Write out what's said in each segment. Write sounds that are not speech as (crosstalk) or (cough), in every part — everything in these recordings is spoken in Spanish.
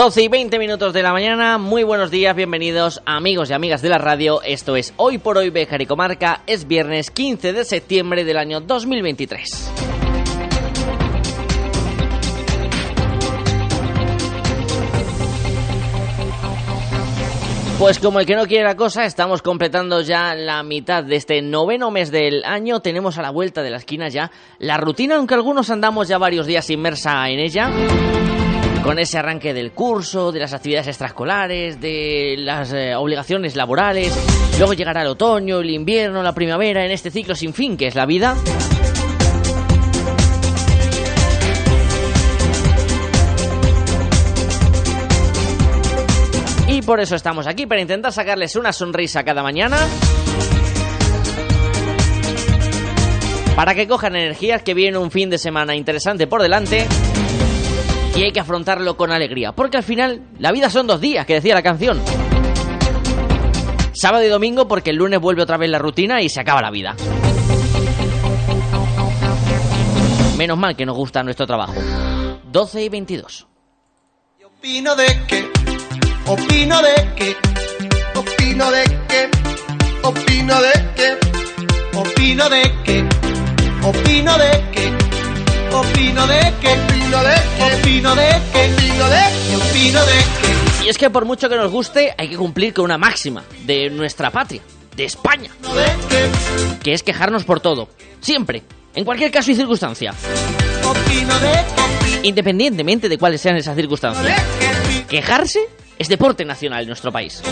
Doce y 20 minutos de la mañana, muy buenos días, bienvenidos amigos y amigas de la radio, esto es Hoy por Hoy Bejar y Comarca, es viernes 15 de septiembre del año 2023. Pues como el que no quiere la cosa, estamos completando ya la mitad de este noveno mes del año. Tenemos a la vuelta de la esquina ya la rutina, aunque algunos andamos ya varios días inmersa en ella. Con ese arranque del curso, de las actividades extraescolares, de las eh, obligaciones laborales. Luego llegará el otoño, el invierno, la primavera, en este ciclo sin fin que es la vida. Y por eso estamos aquí, para intentar sacarles una sonrisa cada mañana. Para que cojan energías, que viene un fin de semana interesante por delante. Y hay que afrontarlo con alegría, porque al final la vida son dos días, que decía la canción. Sábado y domingo porque el lunes vuelve otra vez la rutina y se acaba la vida. Menos mal que nos gusta nuestro trabajo. 12 y 22. Opino de que, opino de que, opino de que, opino de que, opino de que, opino de que, opino de que, opino de que, opino de que, opino de que, opino de que, Y es que por mucho que nos guste, hay que cumplir con una máxima de nuestra patria, de España, que, es quejarnos por todo, siempre, en cualquier caso y circunstancia, opino de que, independientemente de cuáles sean esas circunstancias. Quejarse es deporte nacional en nuestro país.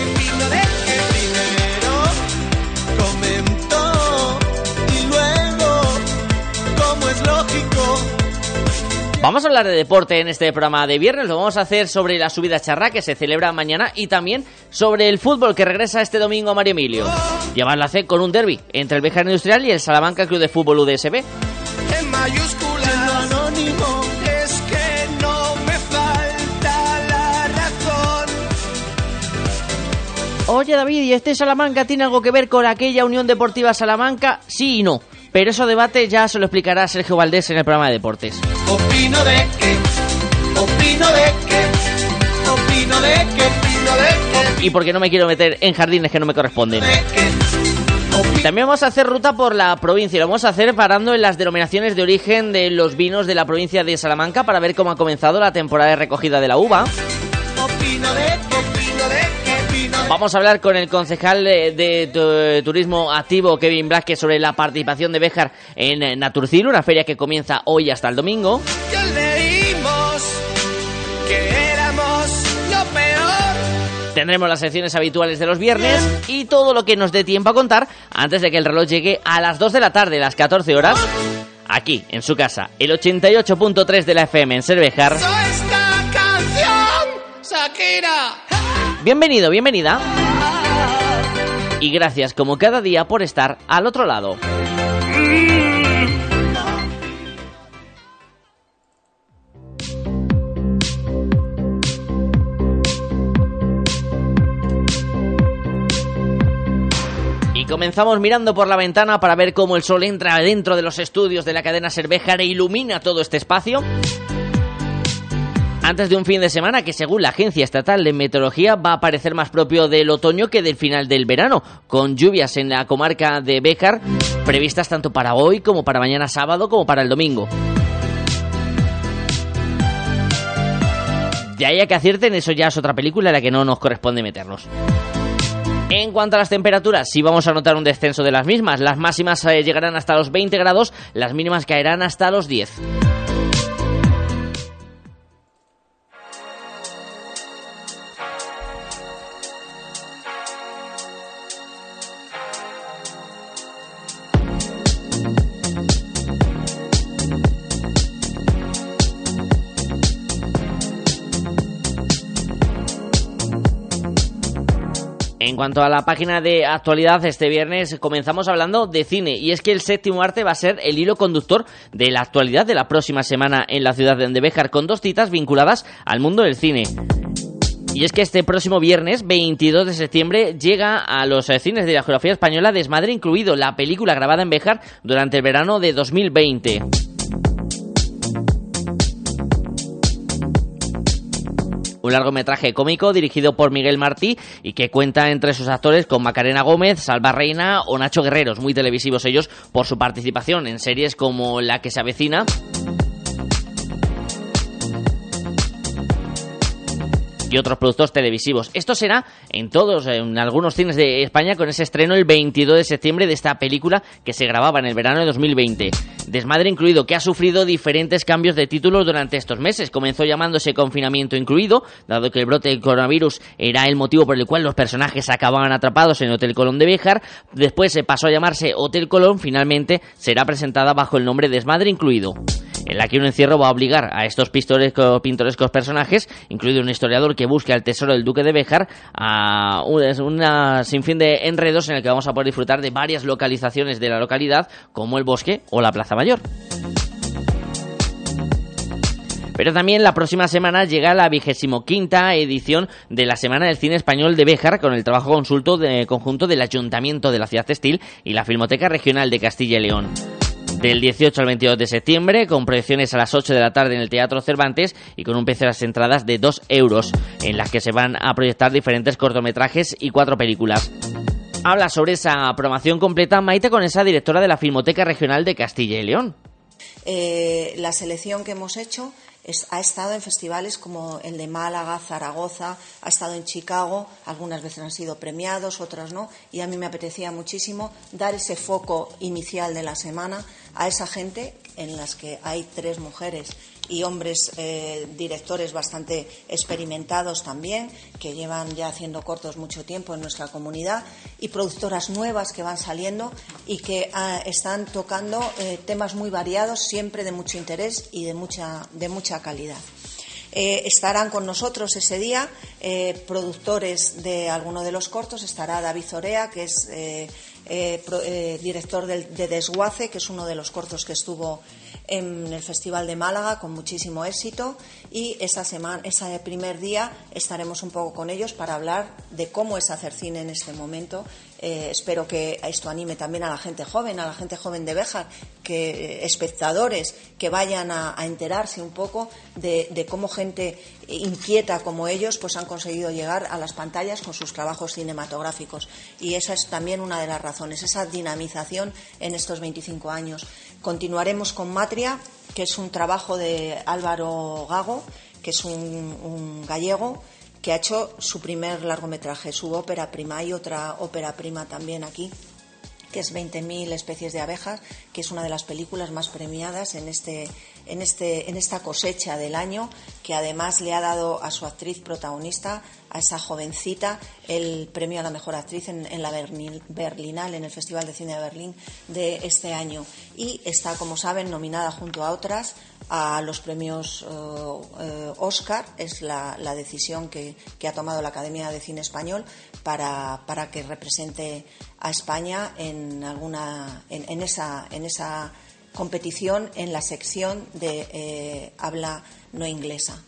Vamos a hablar de deporte en este programa de viernes, lo vamos a hacer sobre la subida charra que se celebra mañana y también sobre el fútbol que regresa este domingo a Mario Emilio. Llevar la C con un derby entre el Bejar Industrial y el Salamanca Club de Fútbol UDSB. en mayúsculas, anónimo, es que no me falta la razón. Oye David, ¿y este Salamanca tiene algo que ver con aquella Unión Deportiva Salamanca? Sí y no. Pero eso debate ya se lo explicará Sergio Valdés en el programa de deportes. Opino de que, opino de que, opino de que, opino de Y porque no me quiero meter en jardines que no me corresponden. También vamos a hacer ruta por la provincia y lo vamos a hacer parando en las denominaciones de origen de los vinos de la provincia de Salamanca para ver cómo ha comenzado la temporada de recogida de la uva. Vamos a hablar con el concejal de, de tu- turismo activo Kevin Blasquez sobre la participación de Béjar en eh, Naturcil, una feria que comienza hoy hasta el domingo. Ya leímos que éramos lo peor. Tendremos las secciones habituales de los viernes y todo lo que nos dé tiempo a contar antes de que el reloj llegue a las 2 de la tarde, las 14 horas, aquí en su casa, el 88.3 de la FM en Cervejar. esta canción, Shakira. Bienvenido, bienvenida. Y gracias como cada día por estar al otro lado. Y comenzamos mirando por la ventana para ver cómo el sol entra dentro de los estudios de la cadena Cervejar e ilumina todo este espacio. Antes de un fin de semana que según la Agencia Estatal de Meteorología va a parecer más propio del otoño que del final del verano, con lluvias en la comarca de Béjar previstas tanto para hoy como para mañana sábado como para el domingo. De ahí a que acierten, eso ya es otra película en la que no nos corresponde meternos. En cuanto a las temperaturas, sí vamos a notar un descenso de las mismas. Las máximas eh, llegarán hasta los 20 grados, las mínimas caerán hasta los 10. Cuanto a la página de actualidad, este viernes comenzamos hablando de cine y es que el séptimo arte va a ser el hilo conductor de la actualidad de la próxima semana en la ciudad de Andebejar con dos citas vinculadas al mundo del cine. Y es que este próximo viernes, 22 de septiembre, llega a los cines de la geografía española Desmadre incluido, la película grabada en Béjar durante el verano de 2020. Un largometraje cómico dirigido por Miguel Martí y que cuenta entre sus actores con Macarena Gómez, Salva Reina o Nacho Guerreros, muy televisivos ellos por su participación en series como La que se avecina. Y otros productos televisivos. Esto será en todos, en algunos cines de España, con ese estreno el 22 de septiembre de esta película que se grababa en el verano de 2020. Desmadre incluido, que ha sufrido diferentes cambios de títulos durante estos meses. Comenzó llamándose Confinamiento incluido, dado que el brote del coronavirus era el motivo por el cual los personajes acababan atrapados en Hotel Colón de Béjar. Después se pasó a llamarse Hotel Colón, finalmente será presentada bajo el nombre Desmadre incluido en la que un encierro va a obligar a estos pintorescos personajes, incluido un historiador que busque al tesoro del duque de Béjar, a un sinfín de enredos en el que vamos a poder disfrutar de varias localizaciones de la localidad, como el bosque o la plaza mayor. Pero también la próxima semana llega la vigésimo quinta edición de la Semana del Cine Español de Béjar con el trabajo consulto de, conjunto del Ayuntamiento de la Ciudad Textil y la Filmoteca Regional de Castilla y León del 18 al 22 de septiembre, con proyecciones a las 8 de la tarde en el Teatro Cervantes y con un precio de las entradas de 2 euros, en las que se van a proyectar diferentes cortometrajes y cuatro películas. Habla sobre esa programación completa Maite con esa directora de la Filmoteca Regional de Castilla y León. Eh, la selección que hemos hecho ha estado en festivales como el de Málaga, Zaragoza, ha estado en Chicago, algunas veces han sido premiados, otras no, y a mí me apetecía muchísimo dar ese foco inicial de la semana a esa gente en las que hay tres mujeres y hombres eh, directores bastante experimentados también, que llevan ya haciendo cortos mucho tiempo en nuestra comunidad, y productoras nuevas que van saliendo y que ah, están tocando eh, temas muy variados, siempre de mucho interés y de mucha, de mucha calidad. Eh, estarán con nosotros ese día productores de alguno de los cortos. Estará David Zorea, que es director de Desguace, que es uno de los cortos que estuvo en el Festival de Málaga con muchísimo éxito y esa semana, ese primer día estaremos un poco con ellos para hablar de cómo es hacer cine en este momento. Eh, espero que esto anime también a la gente joven, a la gente joven de Béjar, que espectadores que vayan a, enterarse un poco de, cómo gente inquieta como ellos pues han conseguido llegar a las pantallas con sus trabajos cinematográficos y esa es también una de las razones, esa dinamización en estos 25 años. Continuaremos con Matria, que es un trabajo de Álvaro Gago, que es un, gallego que ha hecho su primer largometraje, su ópera prima. Y otra ópera prima también aquí, que es 20.000 especies de abejas, que es una de las películas más premiadas en este en, este, en esta cosecha del año, que además le ha dado a su actriz protagonista, a esa jovencita, el premio a la mejor actriz en, la Berlinal, en el Festival de Cine de Berlín de este año. Y está, como saben, nominada junto a otras a los premios eh, Oscar. Es la, decisión que, ha tomado la Academia de Cine Español para, para que represente a España en, alguna, en, esa, en esa competición en la sección de eh, habla no inglesa.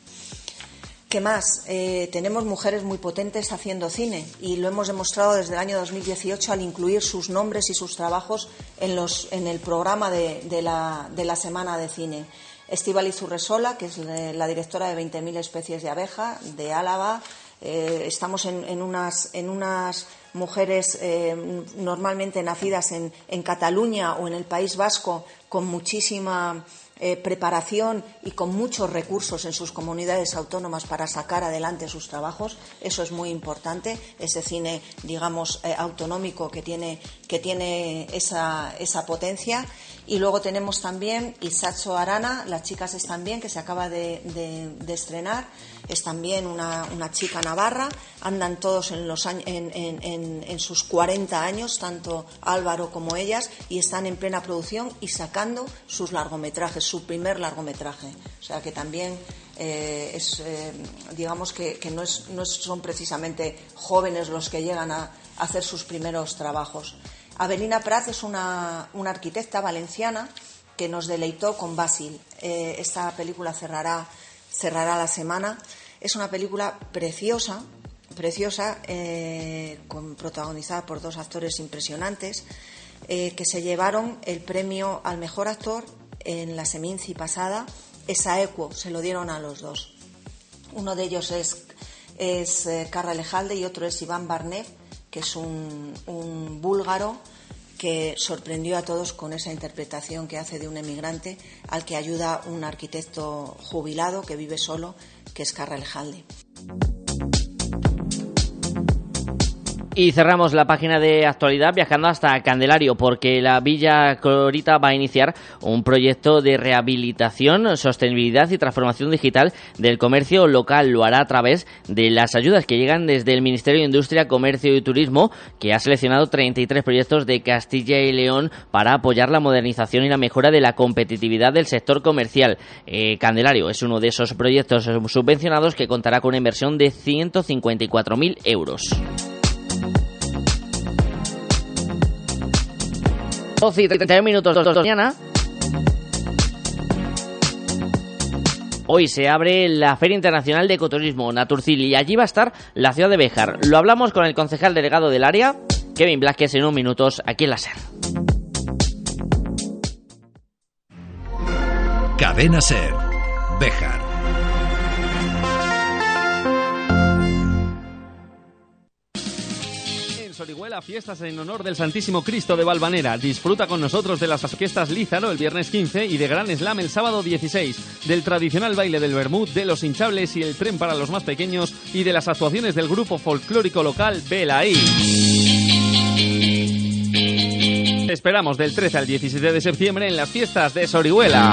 ¿Qué más? Eh, tenemos mujeres muy potentes haciendo cine y lo hemos demostrado desde el año 2018 al incluir sus nombres y sus trabajos en, los, en el programa de, la, de, la, Semana de Cine. Estivaliz Urresola, que es la directora de 20.000 especies de abeja de Álava. Eh, estamos en, en, unas, en unas mujeres eh, normalmente nacidas en, Cataluña o en el País Vasco con muchísima eh, preparación y con muchos recursos en sus comunidades autónomas para sacar adelante sus trabajos. Eso es muy importante, ese cine, digamos, eh, autonómico que tiene, que tiene esa, esa potencia. Y luego tenemos también Isacho Arana, Las chicas están bien, que se acaba de, estrenar. Es también una, chica navarra. Andan todos en, los, en, en, sus 40 años, tanto Álvaro como ellas, y están en plena producción y sacando sus largometrajes, su primer largometraje. O sea que también Eh, es, digamos que, no, son precisamente jóvenes los que llegan a, hacer sus primeros trabajos. Avelina Prat es una, una arquitecta valenciana que nos deleitó con Basil. esta película cerrará, cerrará la semana. Es una película preciosa, preciosa, con, protagonizada por dos actores impresionantes. Eh, que se llevaron el premio al mejor actor en la Seminci pasada. Esa equo se lo dieron a los dos. Uno de ellos es, es eh, Lejalde y otro es Iván Barnev, que es un, búlgaro que sorprendió a todos con esa interpretación que hace de un emigrante al que ayuda un arquitecto jubilado que vive solo, que es Carra Lejalde. Y cerramos la página de actualidad viajando hasta Candelario porque la Villa Corita va a iniciar un proyecto de rehabilitación, sostenibilidad y transformación digital del comercio local. Lo hará a través de las ayudas que llegan desde el Ministerio de Industria, Comercio y Turismo, que ha seleccionado 33 proyectos de Castilla y León para apoyar la modernización y la mejora de la competitividad del sector comercial. Eh, Candelario es uno de esos proyectos subvencionados que contará con una inversión de 154.000 euros. 12 y 31 minutos de mañana. Hoy se abre la Feria Internacional de Ecoturismo Naturcil y allí va a estar la ciudad de Béjar. Lo hablamos con el concejal delegado del área, Kevin Blasquez, en unos minutos aquí en la SER. Cadena SER. Béjar. Orihuela, fiestas en honor del Santísimo Cristo de Valvanera. Disfruta con nosotros de las fiestas Lízaro el viernes 15 y de Gran Slam el sábado 16, del tradicional baile del Bermud, de los hinchables y el tren para los más pequeños y de las actuaciones del grupo folclórico local Belaí. esperamos del 13 al 17 de septiembre en las fiestas de Sorihuela.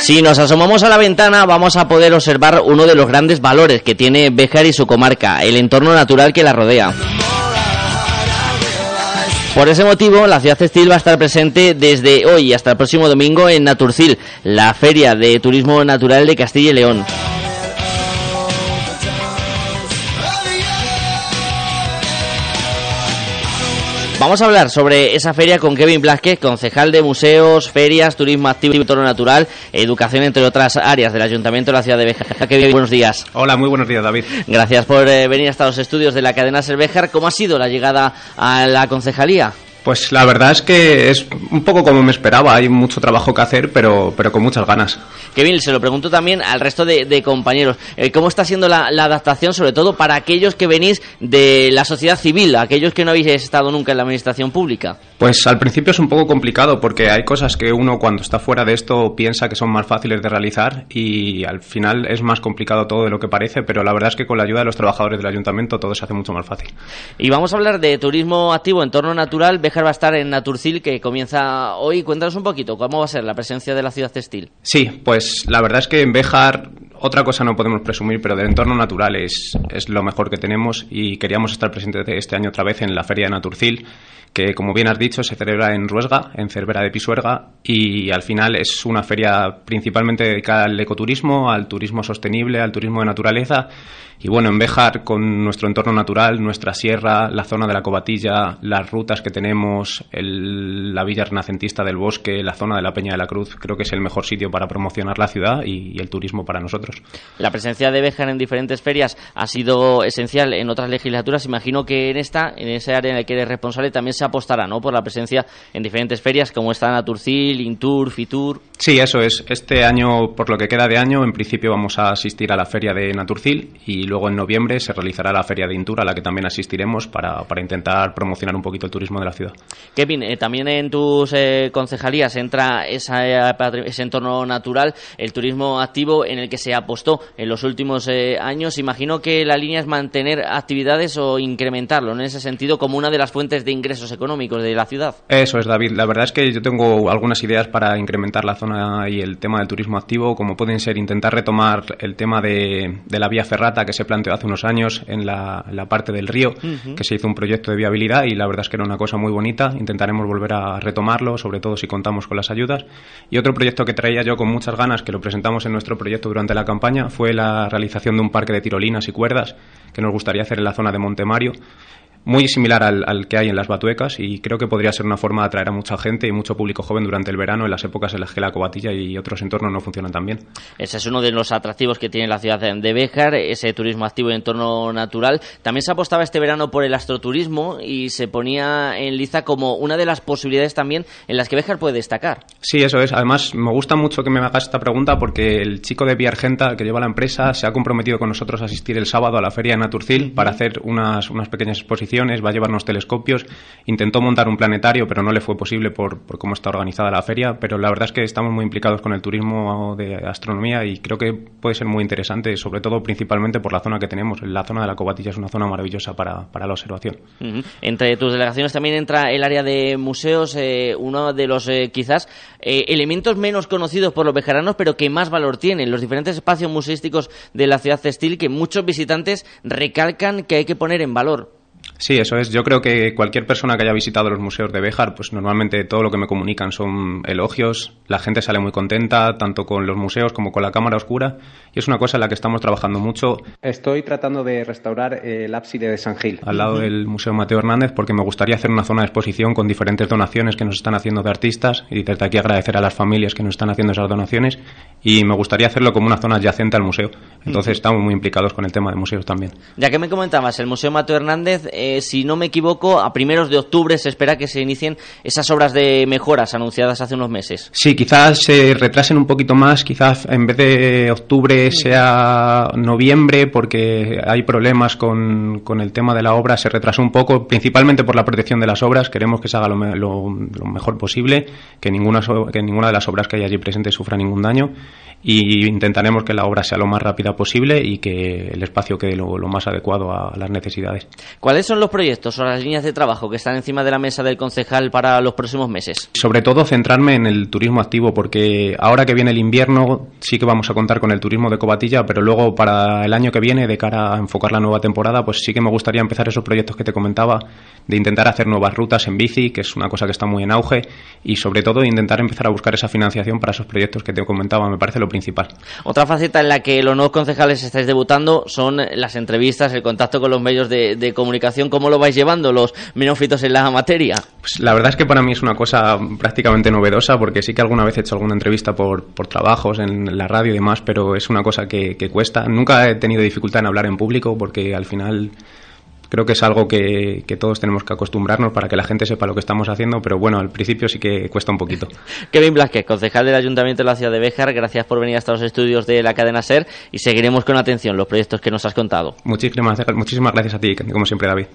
Si nos asomamos a la ventana vamos a poder observar uno de los grandes valores que tiene Béjar y su comarca, el entorno natural que la rodea. Por ese motivo, la ciudad textil va a estar presente desde hoy hasta el próximo domingo en Naturcil, la feria de turismo natural de Castilla y León. Vamos a hablar sobre esa feria con Kevin Blasquez, concejal de museos, ferias, turismo activo y entorno natural, educación, entre otras áreas del Ayuntamiento de la ciudad de Béjar. (laughs) Kevin, buenos días. Hola, muy buenos días, David. Gracias por eh, venir hasta los estudios de la cadena Cervejar. ¿Cómo ha sido la llegada a la concejalía? Pues la verdad es que es un poco como me esperaba, hay mucho trabajo que hacer, pero, pero con muchas ganas. Kevin, se lo pregunto también al resto de, compañeros, eh, ¿cómo está siendo la, adaptación, sobre todo para aquellos que venís de la sociedad civil, aquellos que no habéis estado nunca en la administración pública? Pues al principio es un poco complicado porque hay cosas que uno cuando está fuera de esto piensa que son más fáciles de realizar y al final es más complicado todo de lo que parece, pero la verdad es que con la ayuda de los trabajadores del ayuntamiento todo se hace mucho más fácil. Y vamos a hablar de turismo activo, entorno natural va a estar en Naturcil, que comienza hoy. Cuéntanos un poquito, ¿cómo va a ser la presencia de la ciudad textil? Sí, pues la verdad es que en Béjar otra cosa no podemos presumir, pero del entorno natural es, es lo mejor que tenemos y queríamos estar presentes este año otra vez en la Feria de Naturcil que como bien has dicho se celebra en Ruesga, en Cervera de Pisuerga y al final es una feria principalmente dedicada al ecoturismo, al turismo sostenible, al turismo de naturaleza y bueno, en Béjar, con nuestro entorno natural, nuestra sierra, la zona de la Cobatilla, las rutas que tenemos, la villa renacentista del bosque, la zona de la Peña de la Cruz, creo que es el mejor sitio para promocionar la ciudad y, el turismo para nosotros. La presencia de Béjar en diferentes ferias ha sido esencial en otras legislaturas. Imagino que en esta, en ese área en la que eres responsable, también se apostará ¿no? por la presencia en diferentes ferias como está Naturcil, Intur, Fitur. Sí, eso es. Este año, por lo que queda de año, en principio vamos a asistir a la feria de Naturcil y luego en noviembre se realizará la Feria de Intura, a la que también asistiremos para, para intentar promocionar un poquito el turismo de la ciudad. Kevin, eh, también en tus eh, concejalías entra esa, eh, ese entorno natural, el turismo activo en el que se apostó en los últimos años. Imagino que la línea es mantener actividades o incrementarlo en ese sentido como una de las fuentes de ingresos económicos de la ciudad. Eso es, David. La verdad es que yo tengo algunas ideas para incrementar la zona y el tema del turismo activo, como pueden ser intentar retomar el tema de, la vía ferrata que se planteó hace unos años en la, parte del río, que se hizo un proyecto de viabilidad y la verdad es que era una cosa muy bonita. Intentaremos volver a retomarlo, sobre todo si contamos con las ayudas. Y otro proyecto que traía yo con muchas ganas, que lo presentamos en nuestro proyecto durante la campaña, fue la realización de un parque de tirolinas y cuerdas que nos gustaría hacer en la zona de Montemario muy similar al, que hay en las Batuecas y creo que podría ser una forma de atraer a mucha gente y mucho público joven durante el verano en las épocas en las que la cobatilla y otros entornos no funcionan tan bien. Ese es uno de los atractivos que tiene la ciudad de Béjar, ese turismo activo y entorno natural. También se apostaba este verano por el astroturismo y se ponía en liza como una de las posibilidades también en las que Béjar puede destacar. Sí, eso es. Además, me gusta mucho que me hagas esta pregunta porque el chico de Vía Argenta que lleva la empresa se ha comprometido con nosotros a asistir el sábado a la feria de Naturcil para hacer unas, unas pequeñas exposiciones va a llevarnos telescopios. Intentó montar un planetario, pero no le fue posible por, cómo está organizada la feria. Pero la verdad es que estamos muy implicados con el turismo de astronomía y creo que puede ser muy interesante, sobre todo principalmente por la zona que tenemos. La zona de la Cobatilla es una zona maravillosa para, la observación. Entre tus delegaciones también entra el área de museos, eh, uno de los eh, quizás eh, elementos menos conocidos por los vejeranos, pero que más valor tienen. Los diferentes espacios museísticos de la ciudad textil que muchos visitantes recalcan que hay que poner en valor. Sí, eso es. Yo creo que cualquier persona que haya visitado los museos de Béjar, pues normalmente todo lo que me comunican son elogios. La gente sale muy contenta, tanto con los museos como con la cámara oscura. Y es una cosa en la que estamos trabajando mucho. Estoy tratando de restaurar el ábside de San Gil, al lado del Museo Mateo Hernández, porque me gustaría hacer una zona de exposición con diferentes donaciones que nos están haciendo de artistas. Y desde aquí agradecer a las familias que nos están haciendo esas donaciones. Y me gustaría hacerlo como una zona adyacente al museo. Entonces estamos muy implicados con el tema de museos también. Ya que me comentabas, el Museo Mateo Hernández eh, si no me equivoco, a primeros de octubre se espera que se inicien esas obras de mejoras anunciadas hace unos meses. Sí, quizás se retrasen un poquito más, quizás en vez de octubre sea noviembre, porque hay problemas con, el tema de la obra, se retrasó un poco, principalmente por la protección de las obras. Queremos que se haga lo, lo, mejor posible, que ninguna, que ninguna de las obras que hay allí presentes sufra ningún daño y intentaremos que la obra sea lo más rápida posible y que el espacio quede lo, más adecuado a las necesidades. ¿Cuáles son los proyectos o las líneas de trabajo que están encima de la mesa del concejal para los próximos meses? Sobre todo centrarme en el turismo activo porque ahora que viene el invierno sí que vamos a contar con el turismo de Cobatilla, pero luego para el año que viene de cara a enfocar la nueva temporada pues sí que me gustaría empezar esos proyectos que te comentaba de intentar hacer nuevas rutas en bici, que es una cosa que está muy en auge y sobre todo intentar empezar a buscar esa financiación para esos proyectos que te comentaba, me parece lo principal. Otra faceta en la que los nuevos concejales estáis debutando son las entrevistas, el contacto con los medios de, comunicación. ¿Cómo lo vais llevando los menófitos en la materia? Pues la verdad es que para mí es una cosa prácticamente novedosa porque sí que alguna vez he hecho alguna entrevista por, por trabajos en la radio y demás, pero es una cosa que, que cuesta. Nunca he tenido dificultad en hablar en público porque al final creo que es algo que, todos tenemos que acostumbrarnos para que la gente sepa lo que estamos haciendo, pero bueno, al principio sí que cuesta un poquito. (laughs) Kevin Blasquez, concejal del Ayuntamiento de la ciudad de Béjar, gracias por venir hasta los estudios de la cadena SER y seguiremos con atención los proyectos que nos has contado. Muchísimas, muchísimas gracias a ti, como siempre, David.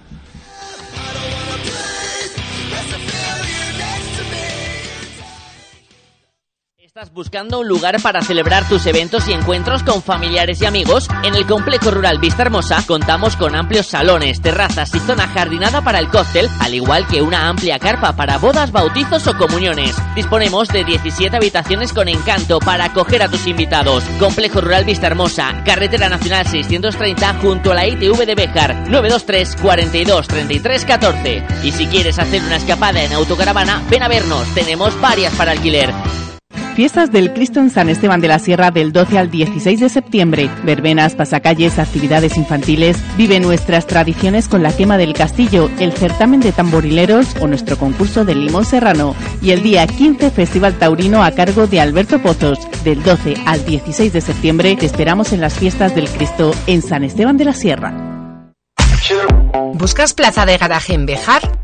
¿Estás buscando un lugar para celebrar tus eventos y encuentros con familiares y amigos? En el Complejo Rural Vista Hermosa contamos con amplios salones, terrazas y zona jardinada para el cóctel, al igual que una amplia carpa para bodas, bautizos o comuniones. Disponemos de 17 habitaciones con encanto para acoger a tus invitados. Complejo Rural Vista Hermosa, Carretera Nacional 630 junto a la ITV de Bejar, 923 42 33 14. Y si quieres hacer una escapada en autocaravana, ven a vernos, tenemos varias para alquiler. Fiestas del Cristo en San Esteban de la Sierra del 12 al 16 de septiembre. Verbenas, pasacalles, actividades infantiles. Vive nuestras tradiciones con la quema del castillo, el certamen de tamborileros o nuestro concurso de limón serrano. Y el día 15 Festival Taurino a cargo de Alberto Pozos. Del 12 al 16 de septiembre te esperamos en las Fiestas del Cristo en San Esteban de la Sierra. ¿Buscas plaza de garaje en Bejar?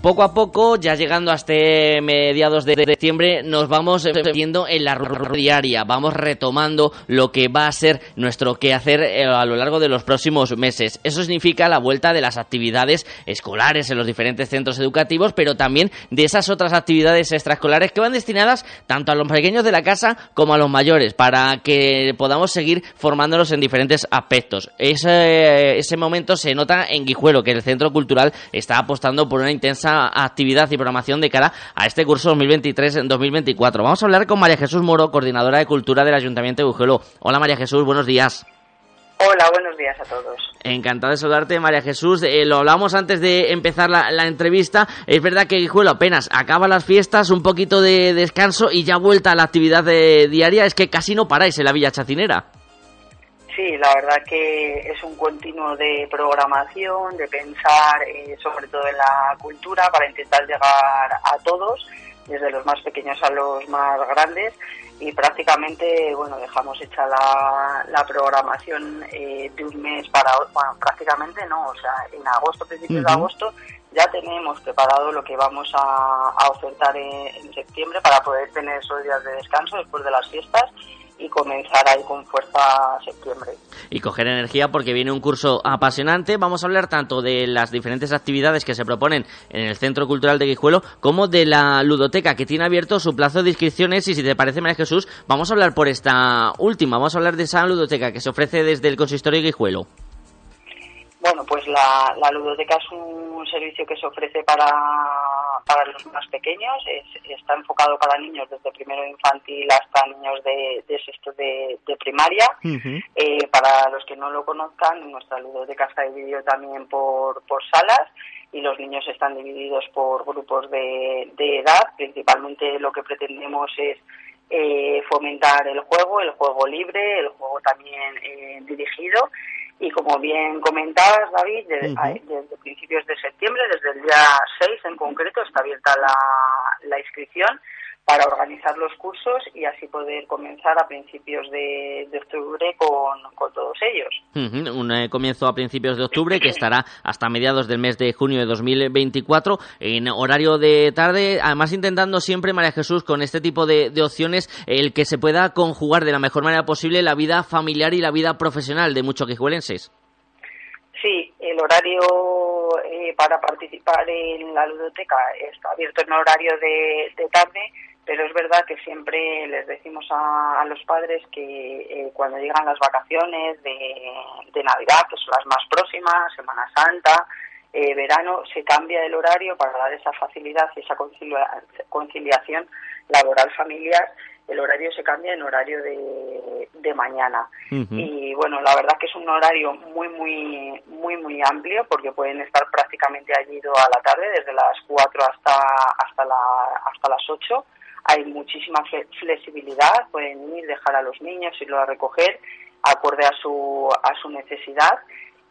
Poco a poco, ya llegando a este mediados de diciembre, nos vamos viendo en la diaria, vamos retomando lo que va a ser nuestro quehacer eh, a lo largo de los próximos meses. Eso significa la vuelta de las actividades escolares en los diferentes centros educativos, pero también de esas otras actividades extraescolares que van destinadas tanto a los pequeños de la casa como a los mayores, para que podamos seguir formándolos en diferentes aspectos. Ese, ese momento se nota en Guijuelo, que el Centro Cultural está apostando por una intensa actividad y programación de cara a este curso 2023-2024. Vamos a hablar con María Jesús Moro, coordinadora de Cultura del Ayuntamiento de Bujelo. Hola María Jesús, buenos días. Hola, buenos días a todos. Encantado de saludarte, María Jesús. Eh, lo hablamos antes de empezar la, entrevista. Es verdad que Guijuelo apenas acaba las fiestas, un poquito de descanso y ya vuelta a la actividad diaria. Es que casi no paráis en la Villa Chacinera. Sí, la verdad que es un continuo de programación, de pensar eh, sobre todo en la cultura para intentar llegar a todos, desde los más pequeños a los más grandes y prácticamente, bueno, dejamos hecha la, programación eh, de un mes para bueno, prácticamente no, o sea, en agosto, principios de agosto, ya tenemos preparado lo que vamos a, ofertar en, septiembre para poder tener esos días de descanso después de las fiestas y comenzar ahí con fuerza septiembre. Y coger energía porque viene un curso apasionante. Vamos a hablar tanto de las diferentes actividades que se proponen en el Centro Cultural de Guijuelo como de la ludoteca que tiene abierto su plazo de inscripciones y si te parece María Jesús, vamos a hablar por esta última, vamos a hablar de esa ludoteca que se ofrece desde el consistorio de Guijuelo. Pues la, la, ludoteca es un servicio que se ofrece para, para los más pequeños, está enfocado para niños desde primero infantil hasta niños de, de sexto de, primaria. Eh, para los que no lo conozcan, nuestra ludoteca está dividida también por, por salas y los niños están divididos por grupos de, de edad. Principalmente lo que pretendemos es eh, fomentar el juego, el juego libre, el juego también eh, dirigido y como bien comentabas, David, desde, principios de septiembre, desde el día 6 en concreto, está abierta la, la inscripción para organizar los cursos y así poder comenzar a principios de, octubre con, todos ellos. Un eh, comienzo a principios de octubre que estará hasta mediados del mes de junio de 2024 en horario de tarde, además intentando siempre, María Jesús, con este tipo de, opciones, el que se pueda conjugar de la mejor manera posible la vida familiar y la vida profesional de muchos quijuelenses. Sí, el horario eh, para participar en la ludoteca está abierto en horario de tarde pero es verdad que siempre les decimos a, los padres que eh, cuando llegan las vacaciones de, Navidad, que son las más próximas, Semana Santa, eh, verano, se cambia el horario para dar esa facilidad y esa conciliación laboral familiar. El horario se cambia en horario de, de mañana. Y bueno, la verdad que es un horario muy, muy, muy, muy amplio porque pueden estar prácticamente allí a la tarde, desde las 4 hasta, hasta, la, hasta las 8 hay muchísima flexibilidad, pueden ir, dejar a los niños, irlo a recoger acorde a su, a su necesidad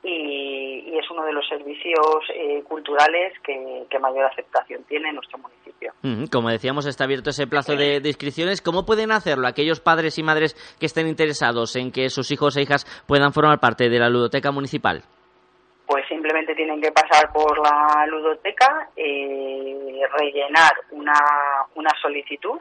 y, es uno de los servicios eh, culturales que, mayor aceptación tiene en nuestro municipio. Como decíamos, está abierto ese plazo de, de, inscripciones. ¿Cómo pueden hacerlo aquellos padres y madres que estén interesados en que sus hijos e hijas puedan formar parte de la ludoteca municipal? Pues simplemente tienen que pasar por la ludoteca, eh, rellenar una, una solicitud.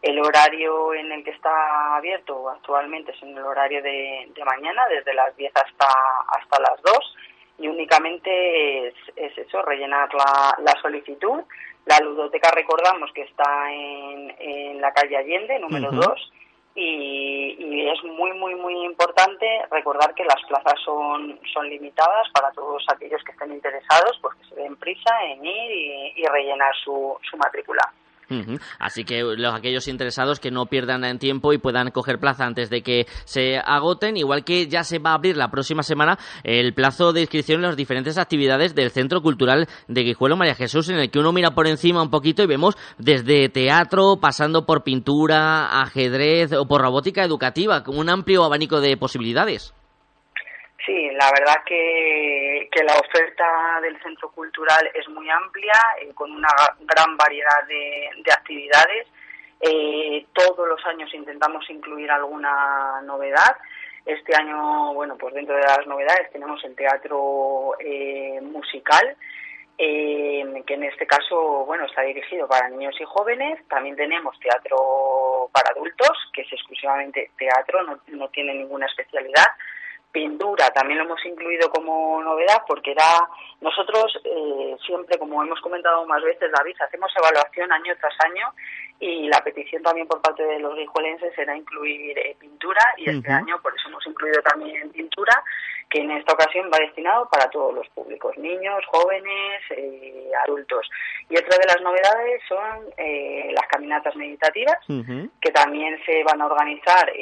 El horario en el que está abierto actualmente es en el horario de, mañana, desde las 10 hasta, hasta las 2, y únicamente es, eso, rellenar la, la, solicitud. La ludoteca, recordamos que está en, en la calle Allende, número 2, y, es muy, muy, muy importante recordar que las plazas son, son limitadas para todos aquellos que estén interesados, pues que se den prisa en ir y, rellenar su, su matrícula. Así que los aquellos interesados que no pierdan en tiempo y puedan coger plaza antes de que se agoten, igual que ya se va a abrir la próxima semana el plazo de inscripción en las diferentes actividades del Centro Cultural de Guijuelo María Jesús, en el que uno mira por encima un poquito y vemos desde teatro, pasando por pintura, ajedrez o por robótica educativa, un amplio abanico de posibilidades. Sí, la verdad que, que, la oferta del centro cultural es muy amplia, eh, con una gran variedad de, actividades. Eh, todos los años intentamos incluir alguna novedad. Este año, bueno, pues dentro de las novedades tenemos el teatro eh, musical, que en este caso, bueno, está dirigido para niños y jóvenes. También tenemos teatro para adultos, que es exclusivamente teatro, no, no tiene ninguna especialidad pintura también lo hemos incluido como novedad porque era nosotros eh, siempre como hemos comentado más veces David hacemos evaluación año tras año y la petición también por parte de los guijuelenses era incluir eh, pintura y este año por eso hemos incluido también pintura que en esta ocasión va destinado para todos los públicos, niños, jóvenes, eh, adultos. Y otra de las novedades son eh, las caminatas meditativas, que también se van a organizar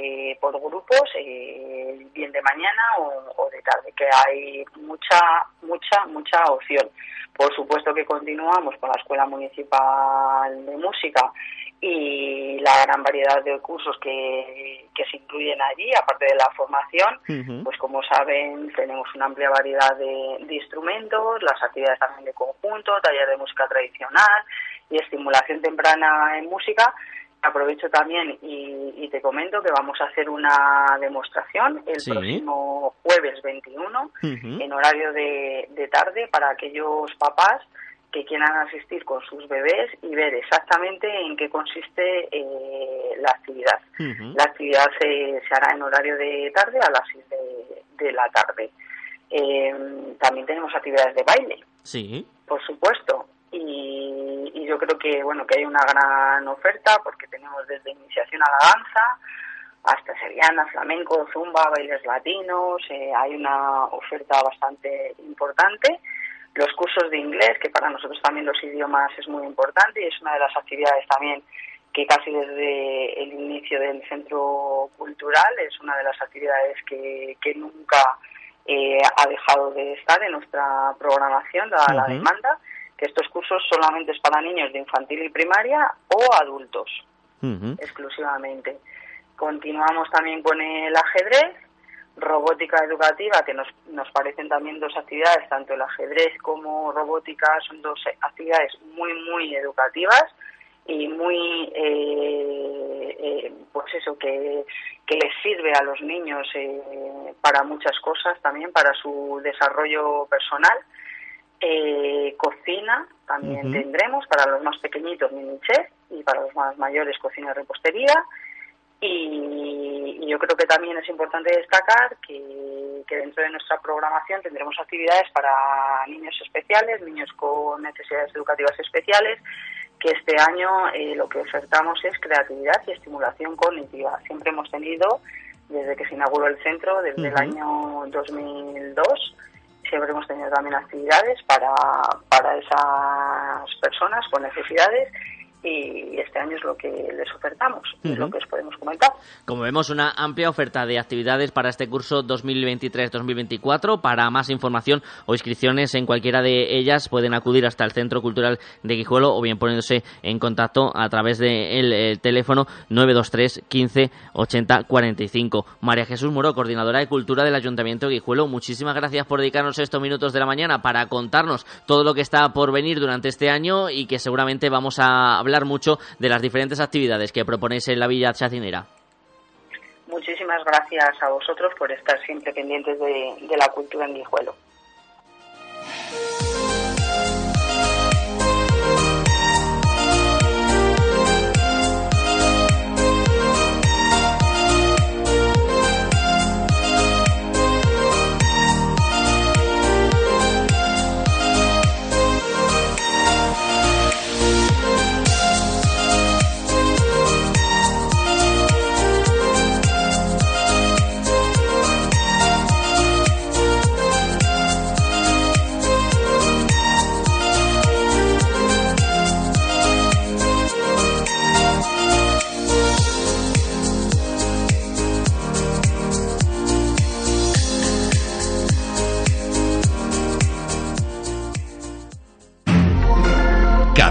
por grupos, bien de mañana o, o de tarde, que hay mucha, mucha, mucha opción. Por supuesto que continuamos con la Escuela Municipal de Música y la gran variedad de cursos que, que se incluyen allí, aparte de la formación, pues como saben tenemos una amplia variedad de, instrumentos, las actividades también de conjunto, taller de música tradicional y estimulación temprana en música. Aprovecho también y, te comento que vamos a hacer una demostración el próximo jueves 21 en horario de, de tarde para aquellos papás que quieran asistir con sus bebés y ver exactamente en qué consiste eh, la actividad. La actividad se, se, hará en horario de tarde a las 6 de, la tarde. Eh, también tenemos actividades de baile. Sí. Por supuesto. Y, y, yo creo que bueno que hay una gran oferta porque tenemos desde iniciación a la danza hasta seriana, flamenco, zumba, bailes latinos. Eh, hay una oferta bastante importante los cursos de inglés, que para nosotros también los idiomas es muy importante y es una de las actividades también que casi desde el inicio del centro cultural es una de las actividades que, nunca eh, ha dejado de estar en nuestra programación, dada la demanda, que estos cursos solamente es para niños de infantil y primaria o adultos, exclusivamente. Continuamos también con el ajedrez, robótica educativa, que nos, nos parecen también dos actividades, tanto el ajedrez como robótica, son dos actividades muy, muy educativas y muy, eh, eh, pues eso, que, que les sirve a los niños eh, para muchas cosas, también para su desarrollo personal. cocina también tendremos para los más pequeñitos mini chef y para los más mayores cocina y repostería y, yo creo que también es importante destacar que, dentro de nuestra programación tendremos actividades para niños especiales, niños con necesidades educativas especiales, que este año eh, lo que ofertamos es creatividad y estimulación cognitiva. Siempre hemos tenido, desde que se inauguró el centro, desde el año 2002, siempre hemos tenido también actividades para, para esas personas con necesidades y este año es lo que les ofertamos, es lo que os podemos comentar. Como vemos, una amplia oferta de actividades para este curso 2023-2024. Para más información o inscripciones en cualquiera de ellas pueden acudir hasta el Centro Cultural de Guijuelo o bien poniéndose en contacto a través del de teléfono 923 15 80 45. María Jesús Moro, coordinadora de Cultura del Ayuntamiento de Guijuelo, muchísimas gracias por dedicarnos estos minutos de la mañana para contarnos todo lo que está por venir durante este año y que seguramente vamos a hablar hablar mucho de las diferentes actividades que proponéis en la Villa Chacinera. Muchísimas gracias a vosotros por estar siempre pendientes de, de la cultura en Guijuelo.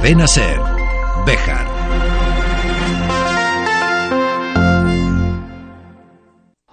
Cadena Ser. Bejar.